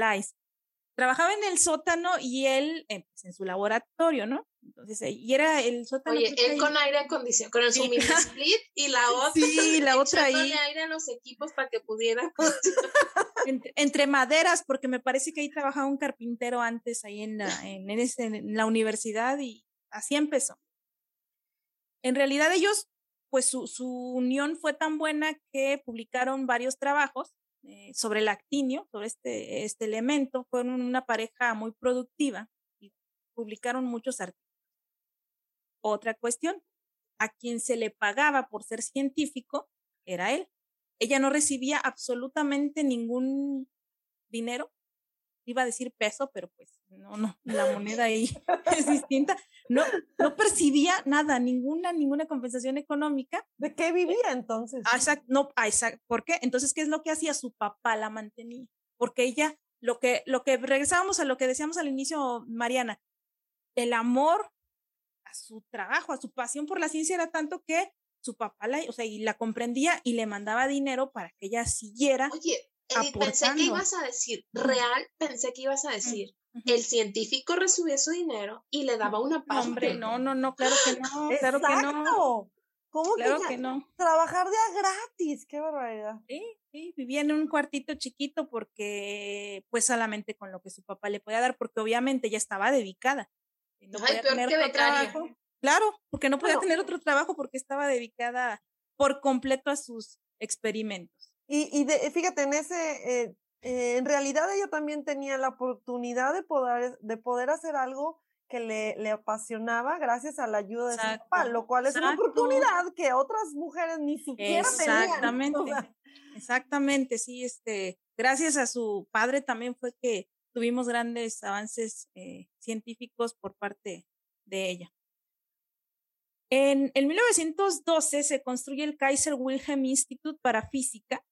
Trabajaba en el sótano y él eh, pues, en su laboratorio, ¿no? Entonces, eh, y era el sótano. Oye, él con aire acondicionado, con el mini split y la otra. Sí, la otra ahí. aire a los equipos para que pudieran. entre, maderas, porque me parece que ahí trabajaba un carpintero antes ahí en la, en, en la universidad y así empezó. En realidad ellos, pues su, su unión fue tan buena que publicaron varios trabajos eh, sobre el actinio, sobre este, este elemento. Fueron una pareja muy productiva y publicaron muchos artículos. Otra cuestión, a quien se le pagaba por ser científico era él. Ella no recibía absolutamente ningún dinero. Iba a decir peso, pero pues no, no, la moneda ahí es distinta. No, no percibía nada, ninguna, ninguna compensación económica. ¿De qué vivía entonces? Ah, exacto, no, ah, exacto. ¿Por qué? Entonces, ¿qué es lo que hacía? Su papá la mantenía. Porque ella, lo que, lo que regresábamos a lo que decíamos al inicio, Mariana, el amor a su trabajo, a su pasión por la ciencia era tanto que su papá la, o sea, y la comprendía y le mandaba dinero para que ella siguiera. Oye, pensé que ibas a decir, real, pensé que ibas a decir, el científico recibía su dinero y le daba una parte. Hombre, no, no, no, claro que no, claro que no. ¿Cómo claro que, no? Trabajar de gratis, qué barbaridad. Sí, sí, vivía en un cuartito chiquito porque, pues solamente con lo que su papá le podía dar, porque obviamente ella estaba dedicada. No Ay, peor que trabajo. Claro, porque no podía tener otro trabajo porque estaba dedicada por completo a sus experimentos. Y, y de, fíjate, en ese, eh, eh, en realidad ella también tenía la oportunidad de poder, de poder hacer algo que le, le apasionaba gracias a la ayuda de su papá, lo cual es una oportunidad que otras mujeres ni siquiera Exactamente. tenían. Exactamente, sí, este, gracias a su padre también fue que tuvimos grandes avances eh, científicos por parte de ella. En, 1912 se construye el Kaiser Wilhelm Institute para Física,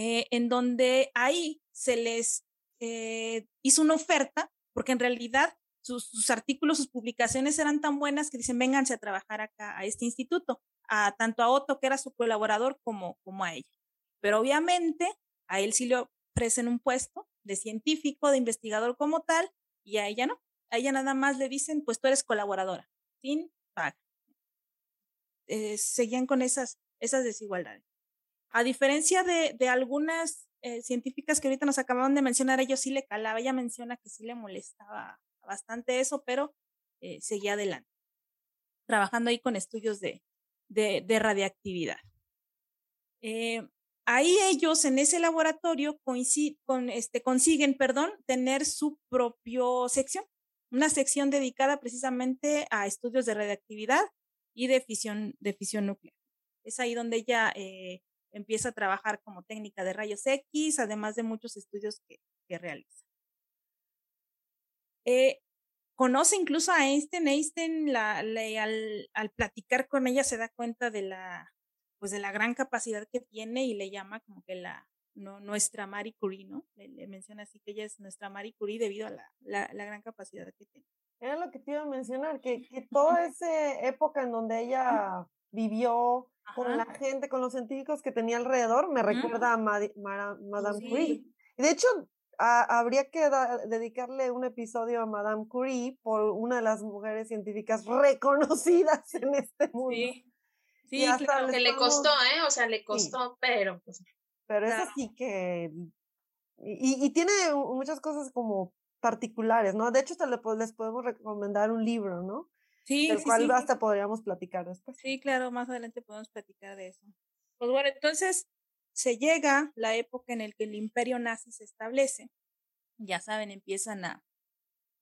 eh, en donde ahí se les eh, hizo una oferta, porque en realidad sus, artículos, sus publicaciones eran tan buenas que dicen, vénganse a trabajar acá a este instituto, a, tanto a Otto, que era su colaborador, como, como a ella. Pero obviamente a él sí le ofrecen un puesto de científico, de investigador como tal, y a ella no. A ella nada más le dicen, pues tú eres colaboradora, sin eh, seguían con esas, esas desigualdades. A diferencia de, de algunas eh, científicas que ahorita nos acababan de mencionar, ellos sí le calaba, ella menciona que sí le molestaba bastante eso, pero eh, seguía adelante, trabajando ahí con estudios de, de, de radiactividad. ahí ellos en ese laboratorio con, este, consiguen perdón, tener su propio sección, una sección dedicada precisamente a estudios de radiactividad y de fisión, de fisión nuclear. Es ahí donde ella eh, empieza a trabajar como técnica de rayos X, además de muchos estudios que, que realiza. Eh, conoce incluso a Einstein. Einstein la, al, al, platicar con ella se da cuenta de la, pues de la gran capacidad que tiene y le llama como que la, no, nuestra Marie Curie, ¿no? Le, menciona así que ella es nuestra Marie Curie debido a la, la, la gran capacidad que tiene. Era lo que te iba a mencionar, que, que toda esa época en donde ella vivió con la gente, con los científicos que tenía alrededor, me recuerda a Madame Curie. Y de hecho, habría que dedicarle un episodio a Madame Curie por una de las mujeres científicas reconocidas en este mundo. Sí, sí claro. que le costó, ¿eh? O sea, le costó, pero pues pero es así que... Y, y, tiene muchas cosas como particulares, ¿no? De hecho, te les podemos recomendar un libro, ¿no? Sí, Del cual hasta podríamos platicar después. Sí, claro, más adelante podemos platicar de eso. Pues bueno, entonces se llega la época en la que el imperio nazi se establece. Ya saben, empiezan a,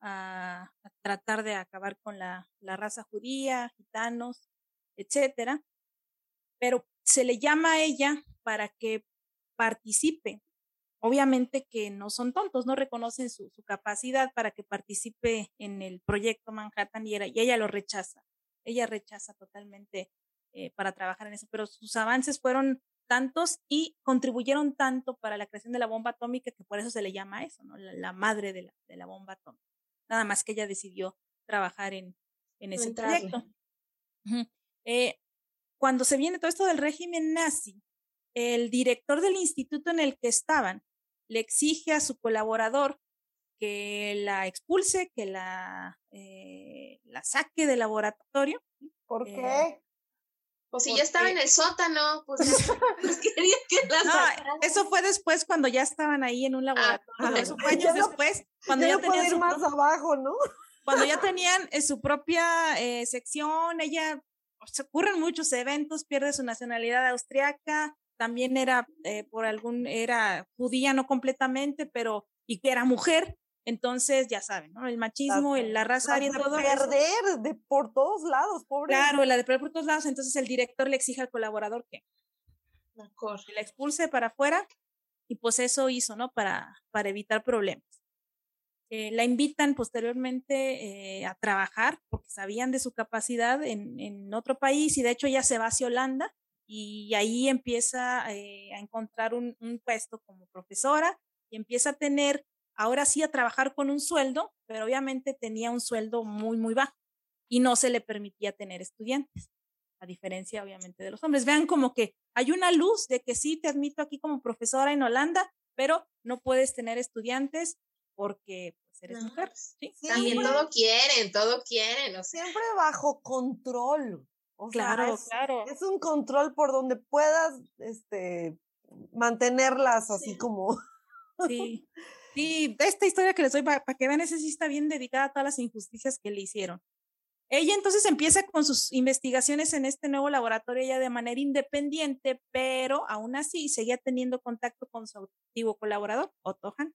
a, a tratar de acabar con la, la raza judía, gitanos, etcétera. Pero se le llama a ella para que participe. Obviamente que no son tontos, no reconocen su, capacidad para que participe en el proyecto Manhattan y, era, y ella lo rechaza. Ella rechaza totalmente eh, para trabajar en eso, pero sus avances fueron tantos y contribuyeron tanto para la creación de la bomba atómica que por eso se le llama eso, ¿no? la, madre de la, de la, bomba atómica. Nada más que ella decidió trabajar en, en ese proyecto. Eh, cuando se viene todo esto del régimen nazi, el director del instituto en el que estaban le exige a su colaborador que la expulse, que la, eh, la saque del laboratorio. ¿Por eh, qué? Pues si ya estaba en el sótano, pues, pues quería que no, eso fue después cuando ya estaban ahí en un ah, laboratorio. eso fue años después, cuando ya, tenían ir más abajo, ¿no? Cuando ya tenían eh, su propia eh, sección, ella se ocurren muchos eventos, pierde su nacionalidad austriaca, también era eh, por algún, era judía no completamente, pero, y que era mujer, entonces, ya saben, ¿no? El machismo, la raza aria, todo. Perder de por todos lados, pobre. Claro, la de perder por todos lados. Entonces, el director le exige al colaborador que, que la expulse para afuera y pues eso hizo, ¿no? Para, para evitar problemas. Eh, la invitan posteriormente eh, a trabajar porque sabían de su capacidad en, en, otro país y de hecho ya se va hacia Holanda y ahí empieza eh, a encontrar un, un puesto como profesora y empieza a tener ahora sí a trabajar con un sueldo, pero obviamente tenía un sueldo muy, muy bajo y no se le permitía tener estudiantes, a diferencia obviamente de los hombres. Vean como que hay una luz de que sí te admito aquí como profesora en Holanda, pero no puedes tener estudiantes porque pues, eres mujer. ¿sí? También todo quieren, todo quieren. Siempre bajo control. Claro, es, claro. Es un control por donde puedas este, mantenerlas así como. Sí. Sí, esta historia que les doy para, que vean, esa sí está bien dedicada a todas las injusticias que le hicieron. Ella entonces empieza con sus investigaciones en este nuevo laboratorio ya de manera independiente, pero aún así seguía teniendo contacto con su antiguo colaborador, Otto Hahn.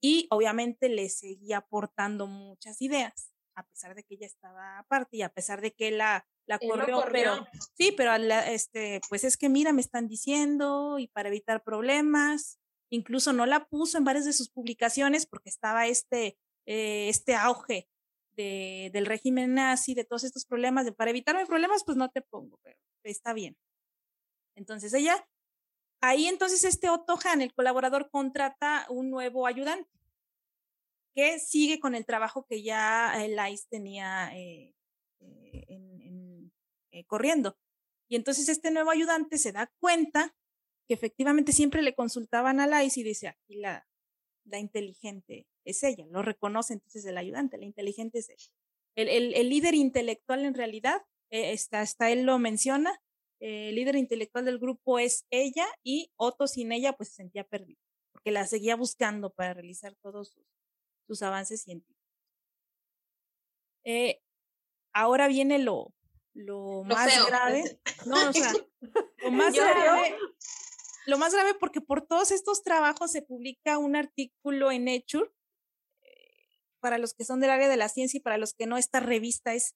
Y obviamente le seguía aportando muchas ideas, a pesar de que ella estaba aparte y a pesar de que la, la corrió, pero sí, pero este, pues es que mira, me están diciendo y para evitar problemas, incluso no la puso en varias de sus publicaciones porque estaba este, eh, este auge de, del régimen nazi, de todos estos problemas, de para evitarme problemas, pues no te pongo, pero está bien. Entonces ella, ahí entonces este Otto Hahn, el colaborador, contrata un nuevo ayudante que sigue con el trabajo que ya el ICE tenía eh, eh, en, corriendo. Y entonces este nuevo ayudante se da cuenta que efectivamente siempre le consultaban a Lais y dice, aquí la, la inteligente es ella, lo reconoce entonces el ayudante, la inteligente es ella. El, el, el líder intelectual en realidad, eh, está, hasta él lo menciona, el líder intelectual del grupo es ella y Otto sin ella pues se sentía perdido, porque la seguía buscando para realizar todos sus, sus avances científicos. Eh, ahora viene lo, lo, más grave. No, o sea, lo más grave lo más grave porque por todos estos trabajos se publica un artículo en Nature, eh, para los que son del área de la ciencia y para los que no, esta revista es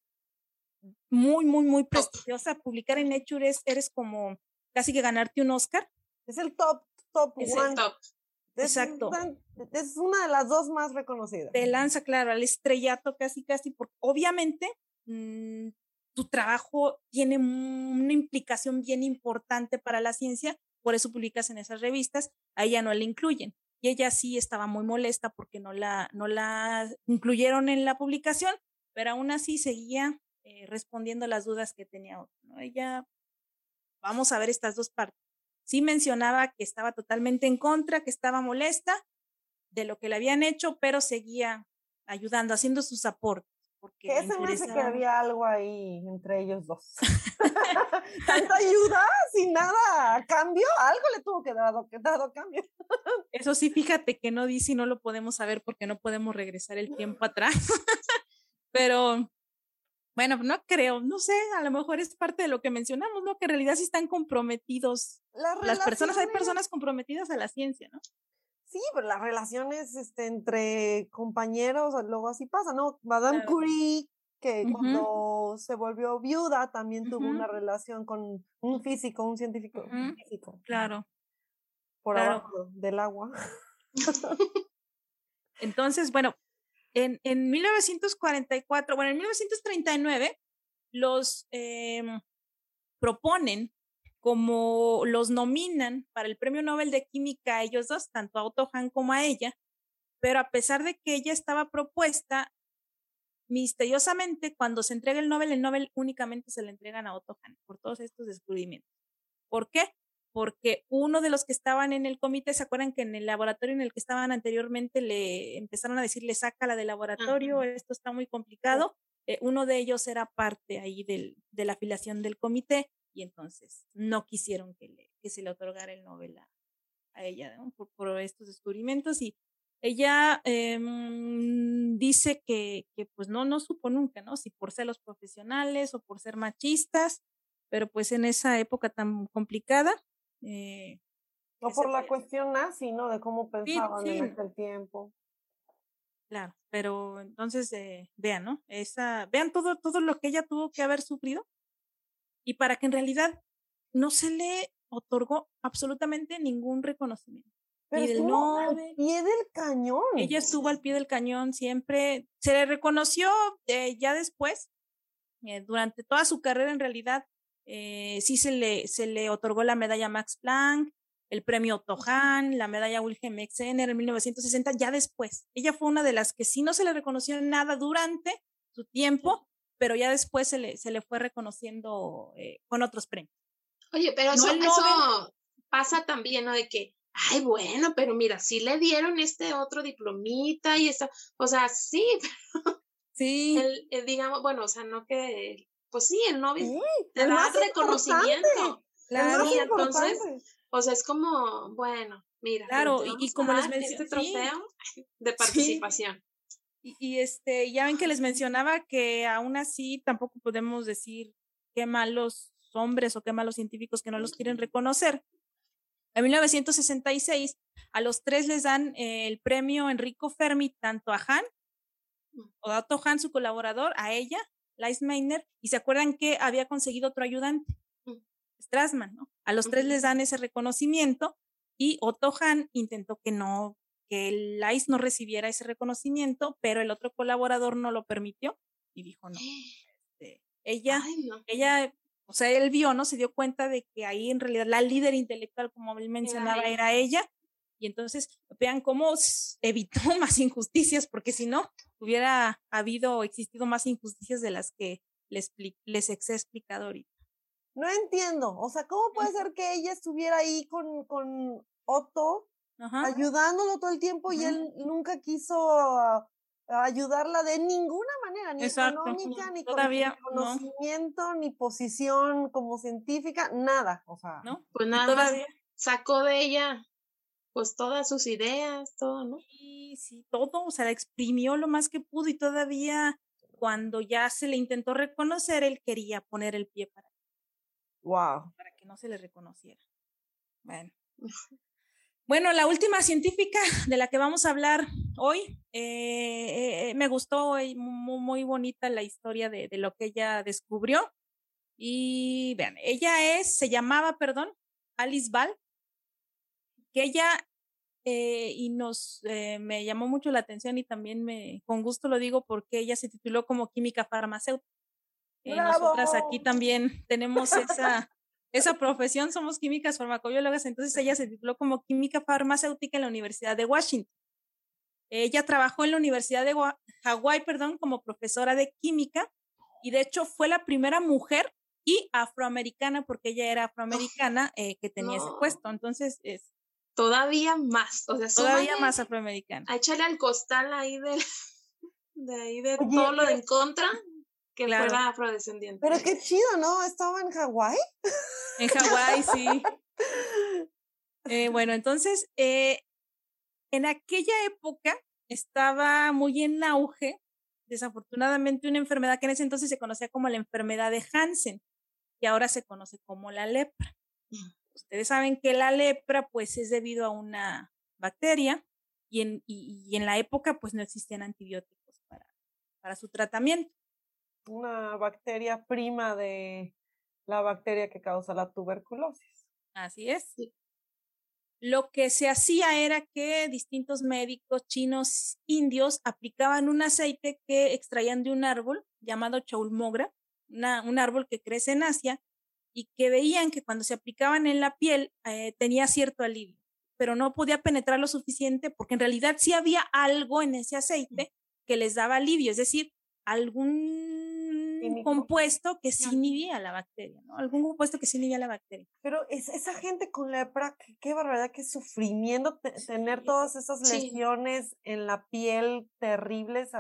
muy, muy, muy prestigiosa. Publicar en Nature es, eres como casi que ganarte un Oscar. Es el top, top es El top. Exacto. Es una de las dos más reconocidas. Te lanza, claro, al estrellato casi, casi, porque obviamente mm, tu trabajo tiene una implicación bien importante para la ciencia por eso publicas en esas revistas, a ella no la incluyen. Y ella sí estaba muy molesta porque no la, no la incluyeron en la publicación, pero aún así seguía eh, respondiendo las dudas que tenía ¿no? Ella, vamos a ver estas dos partes. Sí mencionaba que estaba totalmente en contra, que estaba molesta de lo que le habían hecho, pero seguía ayudando, haciendo sus aportes. Porque que ese me hace que había algo ahí entre ellos dos. Tanta ayuda sin nada a cambio, algo le tuvo que dar dado cambio. Eso sí, fíjate que no dice y no lo podemos saber porque no podemos regresar el tiempo atrás. Pero bueno, no creo, no sé, a lo mejor es parte de lo que mencionamos, ¿no? Que en realidad sí están comprometidos. Las personas, hay personas comprometidas a la ciencia, ¿no? Sí, pero las relaciones este, entre compañeros, luego así pasa, ¿no? Madame Curie, que cuando se volvió viuda, también tuvo una relación con un físico, un científico físico. Claro. Por abajo del agua. Entonces, bueno, en, en 1944, bueno, en 1939, los em, proponen como los nominan para el Premio Nobel de Química a ellos dos, tanto a Otto Hahn como a ella, pero a pesar de que ella estaba propuesta, misteriosamente cuando se entrega el Nobel, el Nobel únicamente se le entregan a Otto Hahn por todos estos descubrimientos. ¿Por qué? Porque uno de los que estaban en el comité, ¿se acuerdan que en el laboratorio en el que estaban anteriormente le empezaron a decirle, sácala del laboratorio, esto está muy complicado? eh, uno de ellos era parte ahí del, de la afiliación del comité y entonces no quisieron que, le, que se le otorgara el Nobel a, ella por, por, estos descubrimientos y ella eh, dice que, que, pues no, no supo nunca, ¿no? Si por ser los profesionales o por ser machistas, pero pues en esa época tan complicada. Eh, o por la cuestión nazi, ¿no? De cómo pensaban en aquel tiempo. Claro, pero entonces eh, vean, ¿no? Esa, vean todo, todo lo que ella tuvo que haber sufrido y para que en realidad no se le otorgó absolutamente ningún reconocimiento. Pero estuvo al pie del cañón. Ella estuvo al pie del cañón siempre. Se le reconoció eh, ya después, eh, durante toda su carrera en realidad, eh, sí se le, se le otorgó la medalla Max Planck, el premio Tohan, la medalla Wilhelm Exener en 1960, ya después. Ella fue una de las que sí no se le reconoció nada durante su tiempo, pero ya después se le, se le fue reconociendo con otros premios. Oye, pero eso, eso pasa también, ¿no? De que ay, bueno, pero mira, sí le dieron este otro diplomita y esta, o sea, sí, pero sí. El, digamos, bueno, o sea, no que, pues sí, el novio te da reconocimiento. Claro, y entonces, o sea, es como, bueno, mira, claro, y, como les mencioné, este trofeo de participación. Y, y, este, ya ven que les mencionaba que aún así tampoco podemos decir qué malos hombres o qué malos científicos que no los quieren reconocer. En 1966, a los tres les dan eh, el premio Enrico Fermi, tanto a Han, mm. o a Otto Han, su colaborador, a ella, Liz Meiner, y se acuerdan que había conseguido otro ayudante. Strassman, ¿no? A los tres les dan ese reconocimiento y Otto Han intentó que no, que Lice no recibiera ese reconocimiento, pero el otro colaborador no lo permitió y dijo no. Este, ella, ella o sea, él vio, ¿no? Se dio cuenta de que ahí en realidad la líder intelectual, como él mencionaba, era ella. Y entonces vean cómo evitó más injusticias, porque si no, hubiera habido o existido más injusticias de las que les, les he explicado ahorita. No entiendo, o sea, ¿cómo puede ser que ella estuviera ahí con, con Otto, ayudándolo todo el tiempo y él nunca quiso ayudarla de ninguna manera, ni económica, ni Todavía, conocimiento, ni posición como científica, nada, o sea. ¿No? Pues nada Todavía. sacó de ella pues todas sus ideas, todo, ¿no? Sí, sí, todo, o sea, exprimió lo más que pudo y todavía cuando ya se le intentó reconocer, él quería poner el pie para, wow. para que no se le reconociera. Bueno. Bueno, la última científica de la que vamos a hablar hoy, eh, eh, me gustó muy, muy, bonita la historia de, lo que ella descubrió. Y vean, ella es, se llamaba, perdón, Alice Ball, que ella, eh, y nos, me llamó mucho la atención y también me, con gusto lo digo porque ella se tituló como química farmacéutica. nosotras aquí también tenemos esa, esa profesión, somos químicas farmacobiólogas, entonces ella se tituló como química farmacéutica en la Universidad de Washington. Ella trabajó en la Universidad de Hawái, perdón, como profesora de química y de hecho fue la primera mujer y afroamericana, porque ella era afroamericana, eh, que tenía ese puesto. Entonces es... Todavía más, o sea, todavía más afroamericana. A echarle al costal ahí de, de ahí de todo lo de en contra que fuera afrodescendiente. Pero qué chido, ¿no? ¿Estaba en Hawái? En Hawái, sí. Eh, bueno, entonces, eh, en aquella época estaba muy en auge, desafortunadamente, una enfermedad que en ese entonces se conocía como la enfermedad de Hansen y ahora se conoce como la lepra. Ustedes saben que la lepra, pues, es debido a una bacteria y en, y en la época, pues, no existían antibióticos para, para su tratamiento una bacteria prima de la bacteria que causa la tuberculosis. Así es. Lo que se hacía era que distintos médicos chinos indios aplicaban un aceite que extraían de un árbol llamado chaulmogra, un árbol que crece en Asia, y que veían que cuando se aplicaban en la piel eh, tenía cierto alivio, pero no podía penetrar lo suficiente porque en realidad sí había algo en ese aceite que les daba alivio, es decir, algún compuesto que sí inhibía la bacteria, ¿no? Algún compuesto que sí inhibía la bacteria. Pero es, esa gente con lepra, qué, barbaridad, qué sufrimiento tener todas esas lesiones en la piel terribles.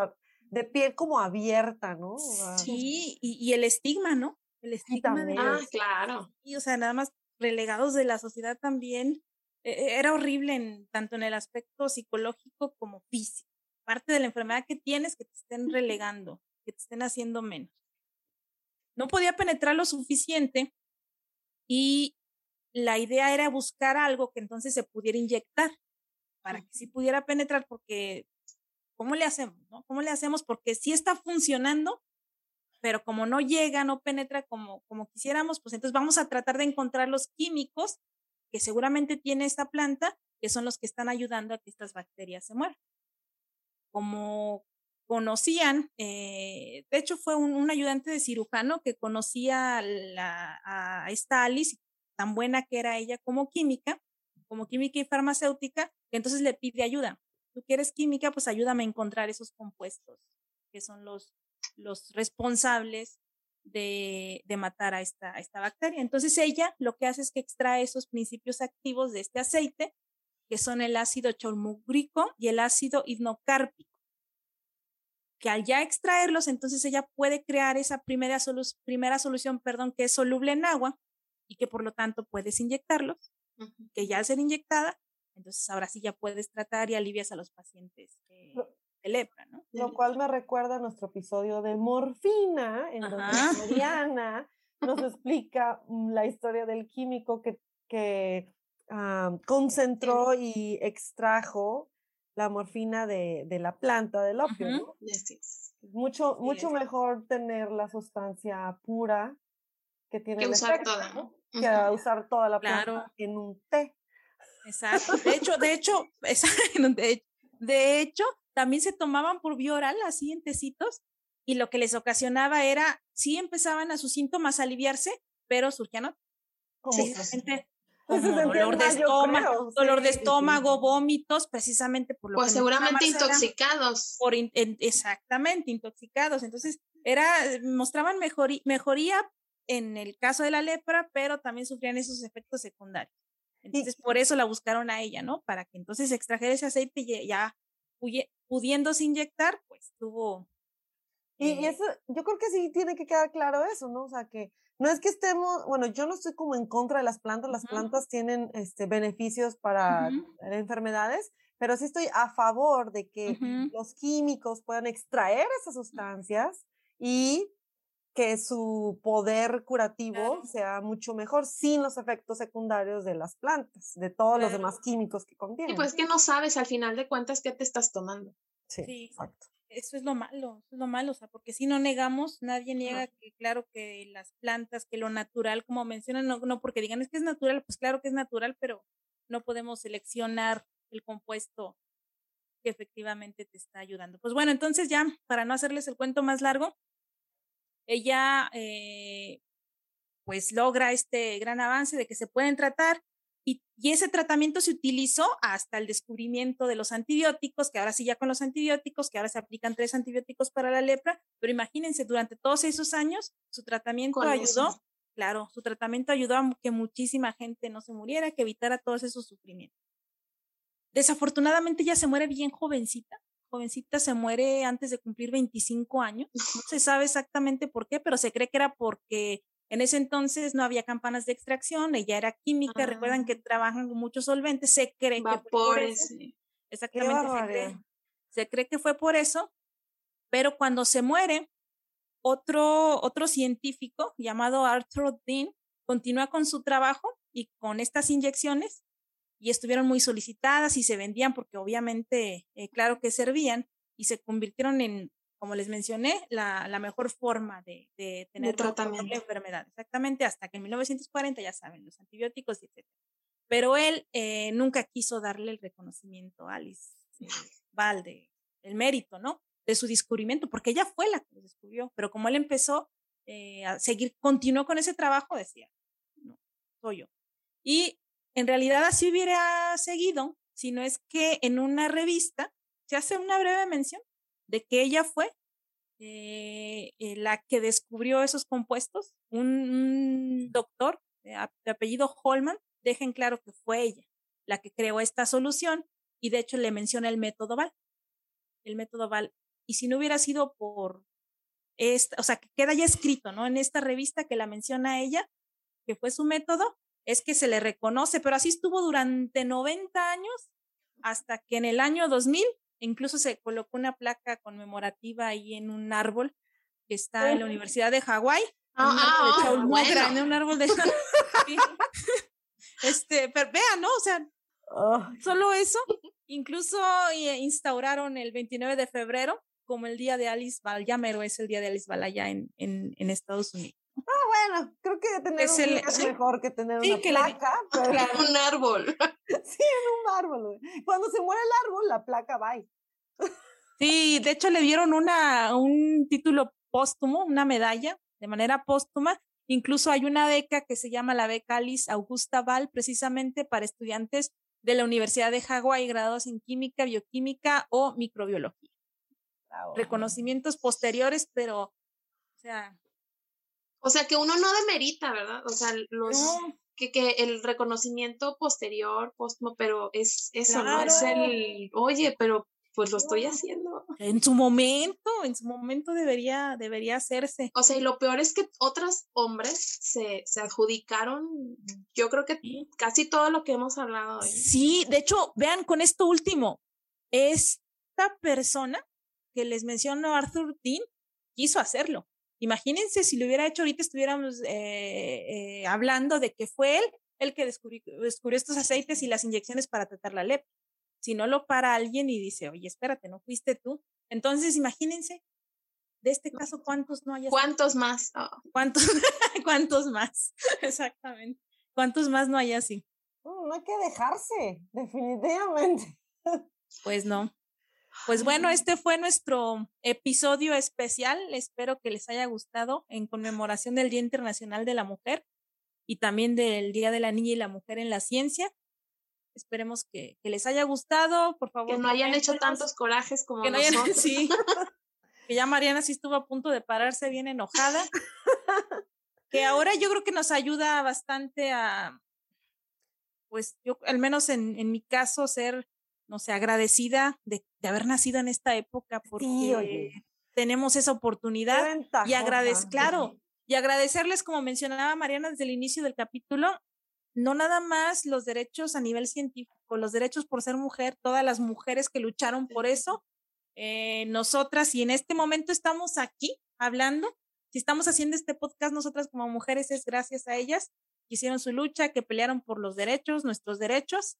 de piel como abierta, ¿no? Sí, y, el estigma, ¿no? El estigma de Ah, claro. Y, o sea, nada más relegados de la sociedad también. E, e, era horrible en, tanto en el aspecto psicológico como físico. Parte de la enfermedad que tienes que te estén relegando, que te estén haciendo menos. No podía penetrar lo suficiente y la idea era buscar algo que entonces se pudiera inyectar para que sí pudiera penetrar, porque ¿cómo le hacemos? No? ¿Cómo le hacemos? Porque sí está funcionando, pero como no llega, no penetra como, como quisiéramos, pues entonces vamos a tratar de encontrar los químicos que seguramente tiene esta planta, que son los que están ayudando a que estas bacterias se mueran. Como conocían, eh, de hecho fue un, ayudante de cirujano que conocía a esta Alice, tan buena que era ella como química, como química y farmacéutica, que entonces le pide ayuda. Tú quieres química, pues ayúdame a encontrar esos compuestos que son los, los responsables de, de matar a esta, a esta bacteria. Entonces ella lo que hace es que extrae esos principios activos de este aceite, que son el ácido cholmugrico y el ácido hipnocárpico que al ya extraerlos, entonces ella puede crear esa primera, primera solución, perdón, que es soluble en agua y que por lo tanto puedes inyectarlos, que ya al ser inyectada, entonces ahora sí ya puedes tratar y alivias a los pacientes de lepra, ¿no? Lo cual me recuerda a nuestro episodio de morfina, en donde Mariana nos explica mm, la historia del químico que, que concentró y extrajo la morfina de, de la planta del opio, ¿no? Mucho, mucho mejor tener la sustancia pura que tiene que usar toda, ¿no? Que usar toda la planta en un té. Exacto. De hecho, de hecho, de, hecho, también se tomaban por vía oral, así en tecitos, y lo que les ocasionaba era, sí empezaban a sus síntomas a aliviarse, pero surgían precisamente dolor de estómago, dolor de estómago, vómitos, precisamente por lo pues seguramente intoxicados. por exactamente, intoxicados. Entonces, era, mostraban mejoría en el caso de la lepra, pero también sufrían esos efectos secundarios. Entonces, por eso la buscaron a ella, ¿no? Para que entonces extrajera ese aceite y ya pudiéndose inyectar, pues tuvo... Y, y, eh eso, yo creo que sí tiene que quedar claro eso, ¿no? O sea, que no es que estemos, bueno, yo no estoy como en contra de las plantas, las plantas tienen este, beneficios para enfermedades, pero sí estoy a favor de que los químicos puedan extraer esas sustancias y que su poder curativo sea mucho mejor sin los efectos secundarios de las plantas, de todos los demás químicos que contienen. Y pues que no sabes al final de cuentas qué te estás tomando. Sí, exacto. Eso es lo malo, eso es lo malo, o sea, porque si no negamos, nadie niega que claro que las plantas, que lo natural, como mencionan, no, no porque digan es que es natural, pues claro que es natural, pero no podemos seleccionar el compuesto que efectivamente te está ayudando. Pues bueno, entonces ya, para no hacerles el cuento más largo, ella eh, pues logra este gran avance de que se pueden tratar y, ese tratamiento se utilizó hasta el descubrimiento de los antibióticos, que ahora sí ya con los antibióticos, que ahora se aplican tres antibióticos para la lepra, pero imagínense, durante todos esos años su tratamiento ayudó, claro, su tratamiento ayudó a que muchísima gente no se muriera, que evitara todos esos sufrimientos. Desafortunadamente ella se muere bien jovencita, jovencita se muere antes de cumplir 25 años. No se sabe exactamente por qué, pero se cree que era porque en ese entonces no había campanas de extracción, ella era química, recuerdan que ah. trabajan con muchos solventes, se cree que fue por eso. Exactamente, se cree, se cree, que fue por eso, pero cuando se muere, otro, otro científico llamado Arthur Dean continúa con su trabajo y con estas inyecciones y estuvieron muy solicitadas y se vendían porque obviamente, eh, claro que servían y se convirtieron en, como les mencioné, la, la mejor forma de, de tener tratamiento la enfermedad. Exactamente, hasta que en 1940 ya saben, los antibióticos, etc. Pero él eh, nunca quiso darle el reconocimiento a Alice eh, Valde, el mérito, ¿no? De su descubrimiento, porque ella fue la que lo descubrió, pero como él empezó a seguir, continuó con ese trabajo, decía, no, soy yo. Y en realidad así hubiera seguido, si no es que en una revista se hace una breve mención de que ella fue eh, eh, la que descubrió esos compuestos, un, doctor de, apellido Holman, dejen claro que fue ella la que creó esta solución y de hecho le menciona el método Val. El método Val y si no hubiera sido por esta, o sea, que queda ya escrito, ¿no? En esta revista que la menciona ella, que fue su método, es que se le reconoce, pero así estuvo durante 90 años hasta que en el año 2000 incluso se colocó una placa conmemorativa ahí en un árbol que está en la Universidad de Hawái. Ah, un árbol de ah, bueno. grande, un árbol de. Este, pero vean, ¿no? O sea, Ah, solo eso. Incluso eh, instauraron el 29 de febrero como el día de Alice Ball, ya mero es el día de Alice Ball allá en, en, en Estados Unidos. Bueno, creo que tener Es un el- es mejor que tener Sí, una que placa. pero- Un árbol. sí, en un árbol. Cuando se muere el árbol, la placa va. Sí, de hecho le dieron una, un título póstumo, una medalla de manera póstuma. Incluso hay una beca que se llama la beca Alice Augusta Ball, precisamente para estudiantes de la Universidad de Hawái graduados en química, bioquímica o microbiología. Reconocimientos posteriores, pero, o sea, O sea, que uno no demerita, ¿verdad? O sea, los no, que, que el reconocimiento posterior, póstumo, pero es eso, ¿no? Es el, oye, pero pues lo estoy haciendo. en su momento, en su momento debería, debería hacerse. O sea, y lo peor es que otros hombres se, se adjudicaron, yo creo que Sí. casi todo lo que hemos hablado hoy. Sí, de hecho, vean con esto último, esta persona que les menciono, Arthur Dean, quiso hacerlo. Imagínense si lo hubiera hecho ahorita, estuviéramos eh, eh, hablando de que fue él el que descubrió, descubrió estos aceites y las inyecciones para tratar la lepra. Si no lo para alguien y dice, oye, espérate, no fuiste tú. Entonces, imagínense, de este caso, ¿cuántos no hay? ¿Cuántos más? Ah, ¿Cuántos, ¿Cuántos más? Exactamente. ¿Cuántos más no hay así? Mm, No hay que dejarse, definitivamente. Pues no. Pues bueno, este fue nuestro episodio especial. Espero que les haya gustado en conmemoración del Día Internacional de la Mujer y también del Día de la Niña y la Mujer en la Ciencia. Esperemos que, que les haya gustado. Por favor, que no hayan hecho tantos corajes como que no hayan- nosotros. sí. que ya Mariana sí estuvo a punto de pararse bien enojada. que ahora yo creo que nos ayuda bastante a, pues yo, al menos en, en mi caso, ser, no sé, agradecida de, de haber nacido en esta época porque oye. tenemos esa oportunidad y ventajosa. agradez, claro, y agradecerles, como mencionaba Mariana desde el inicio del capítulo, no nada más los derechos a nivel científico, los derechos por ser mujer, todas las mujeres que lucharon por eso, eh, nosotras, y en este momento estamos aquí hablando, si estamos haciendo este podcast nosotras como mujeres es gracias a ellas, que hicieron su lucha, que pelearon por los derechos, nuestros derechos,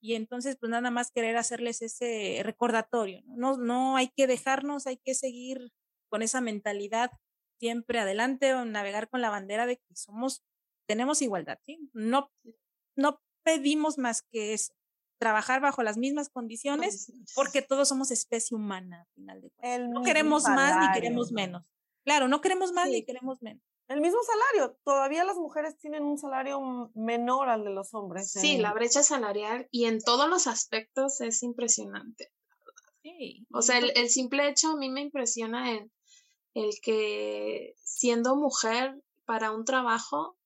y entonces pues nada más querer hacerles ese recordatorio, ¿no? No, no hay que dejarnos, hay que seguir con esa mentalidad siempre adelante o navegar con la bandera de que somos, tenemos igualdad, ¿sí? No, no pedimos más que eso, trabajar bajo las mismas condiciones porque todos somos especie humana, al final de cuentas. El No queremos más ni queremos menos. Claro, no queremos más ni queremos menos. El mismo salario. Todavía las mujeres tienen un salario menor al de los hombres. Sí, la brecha salarial y en todos los aspectos es impresionante. Sí. O sea, el, el simple hecho a mí me impresiona el, el que siendo mujer para un trabajo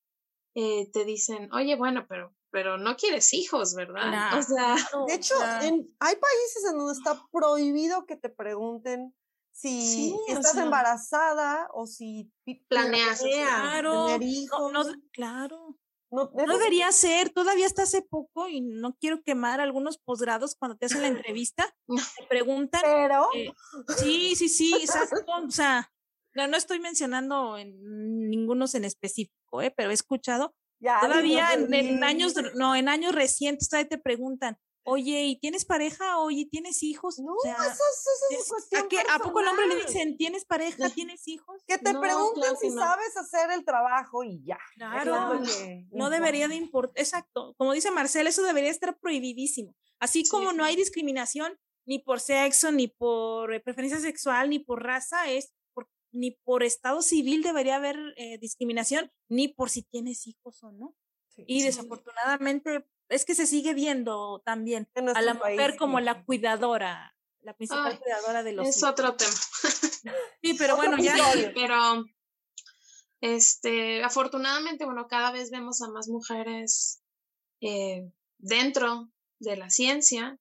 eh, te dicen, oye, bueno, pero, pero no quieres hijos, ¿verdad? O sea, De hecho, en, hay países en donde está prohibido que te pregunten si Sí, o estás sea, embarazada o si planeas claro, tener no, hijos. no, claro. No, debería ser, todavía hasta hace poco, y no quiero quemar algunos posgrados cuando te hacen la entrevista, te preguntan, Pero eh, sí, sí, sí, exacto, o sea, no, no estoy mencionando en ningunos en específico, eh, pero he escuchado, ya todavía en, años, no, en años recientes todavía te preguntan, oye, ¿y tienes pareja? Oye, ¿tienes hijos? No, o sea, eso, es- eso es, es- cuestión ¿a, qué- ¿a poco el hombre le dicen, ¿tienes pareja? ¿Tienes hijos? Que te No, pregunten claro si no. sabes hacer el trabajo y ya. Eso Claro. que No debería de importa. importar, exacto, como dice Marcel, eso debería estar prohibidísimo. Así Sí. como no hay discriminación ni por sexo, ni por eh, preferencia sexual, ni por raza, es por- ni por estado civil debería haber eh, discriminación, ni por si tienes hijos o no. Sí. Y Sí. desafortunadamente es que se sigue viendo también a la país, mujer como sí. la cuidadora, la principal Ay, cuidadora de los es hijos. otro tema. Sí, pero bueno, ya. episodio. Pero, este, afortunadamente, bueno, cada vez vemos a más mujeres eh, dentro de la ciencia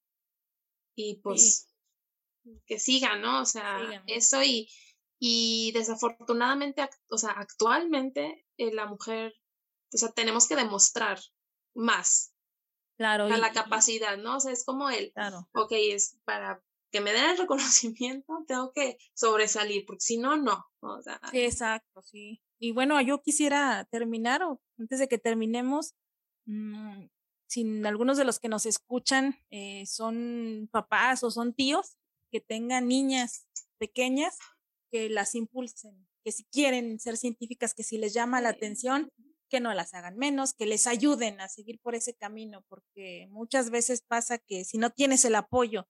y pues que sigan, ¿no? O sea, eso y, y desafortunadamente, o sea, actualmente eh, la mujer, o sea, tenemos que demostrar más. Claro. A la capacidad, ¿no? O sea, es como el, claro. ok, es para que me den el reconocimiento, tengo que sobresalir, porque si no, no. O sea, sí, exacto, sí. Y bueno, yo quisiera terminar, o antes de que terminemos, mmm, si algunos de los que nos escuchan eh, son papás o son tíos que tengan niñas pequeñas, que las impulsen, que si quieren ser científicas, que si les llama la atención, que no las hagan menos, que les ayuden a seguir por ese camino, porque muchas veces pasa que si no tienes el apoyo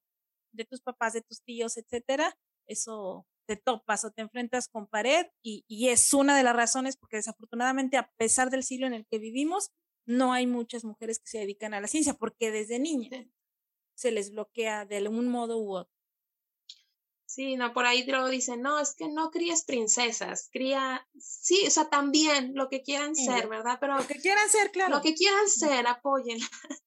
de tus papás, de tus tíos, etcétera, eso te topas o te enfrentas con pared y, y es una de las razones porque desafortunadamente a pesar del siglo en el que vivimos, no hay muchas mujeres que se dedican a la ciencia porque desde niñas se les bloquea de algún modo u otro. Sí, no, por ahí luego dicen, no, es que no crías princesas, cría, sí, o sea, también lo que quieran ser, ¿verdad? Pero lo que quieran ser, claro. Lo que quieran ser, apoyen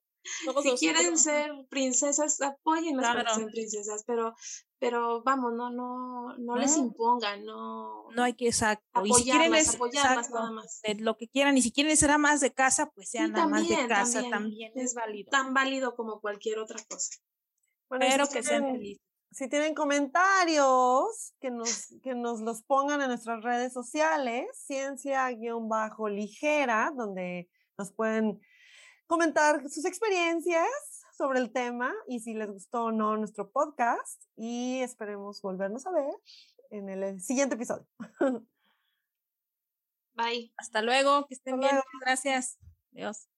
si quieren ser princesas, apoyen las princesas, pero, pero vamos, no, no, no, les impongan, no. No hay que, exacto. Apoyarlas, y si quieren apoyarlas nada más. Lo que quieran, y si quieren ser más de casa, pues sean nada más de casa, también, es válido. Tan válido como cualquier otra cosa. Bueno, que sean felices. Si tienen comentarios, que nos, que nos los pongan en nuestras redes sociales, ciencia-ligera, donde nos pueden comentar sus experiencias sobre el tema y si les gustó o no nuestro podcast y esperemos volvernos a ver en el siguiente episodio. Bye. Hasta luego, que estén bien. Gracias. Adiós.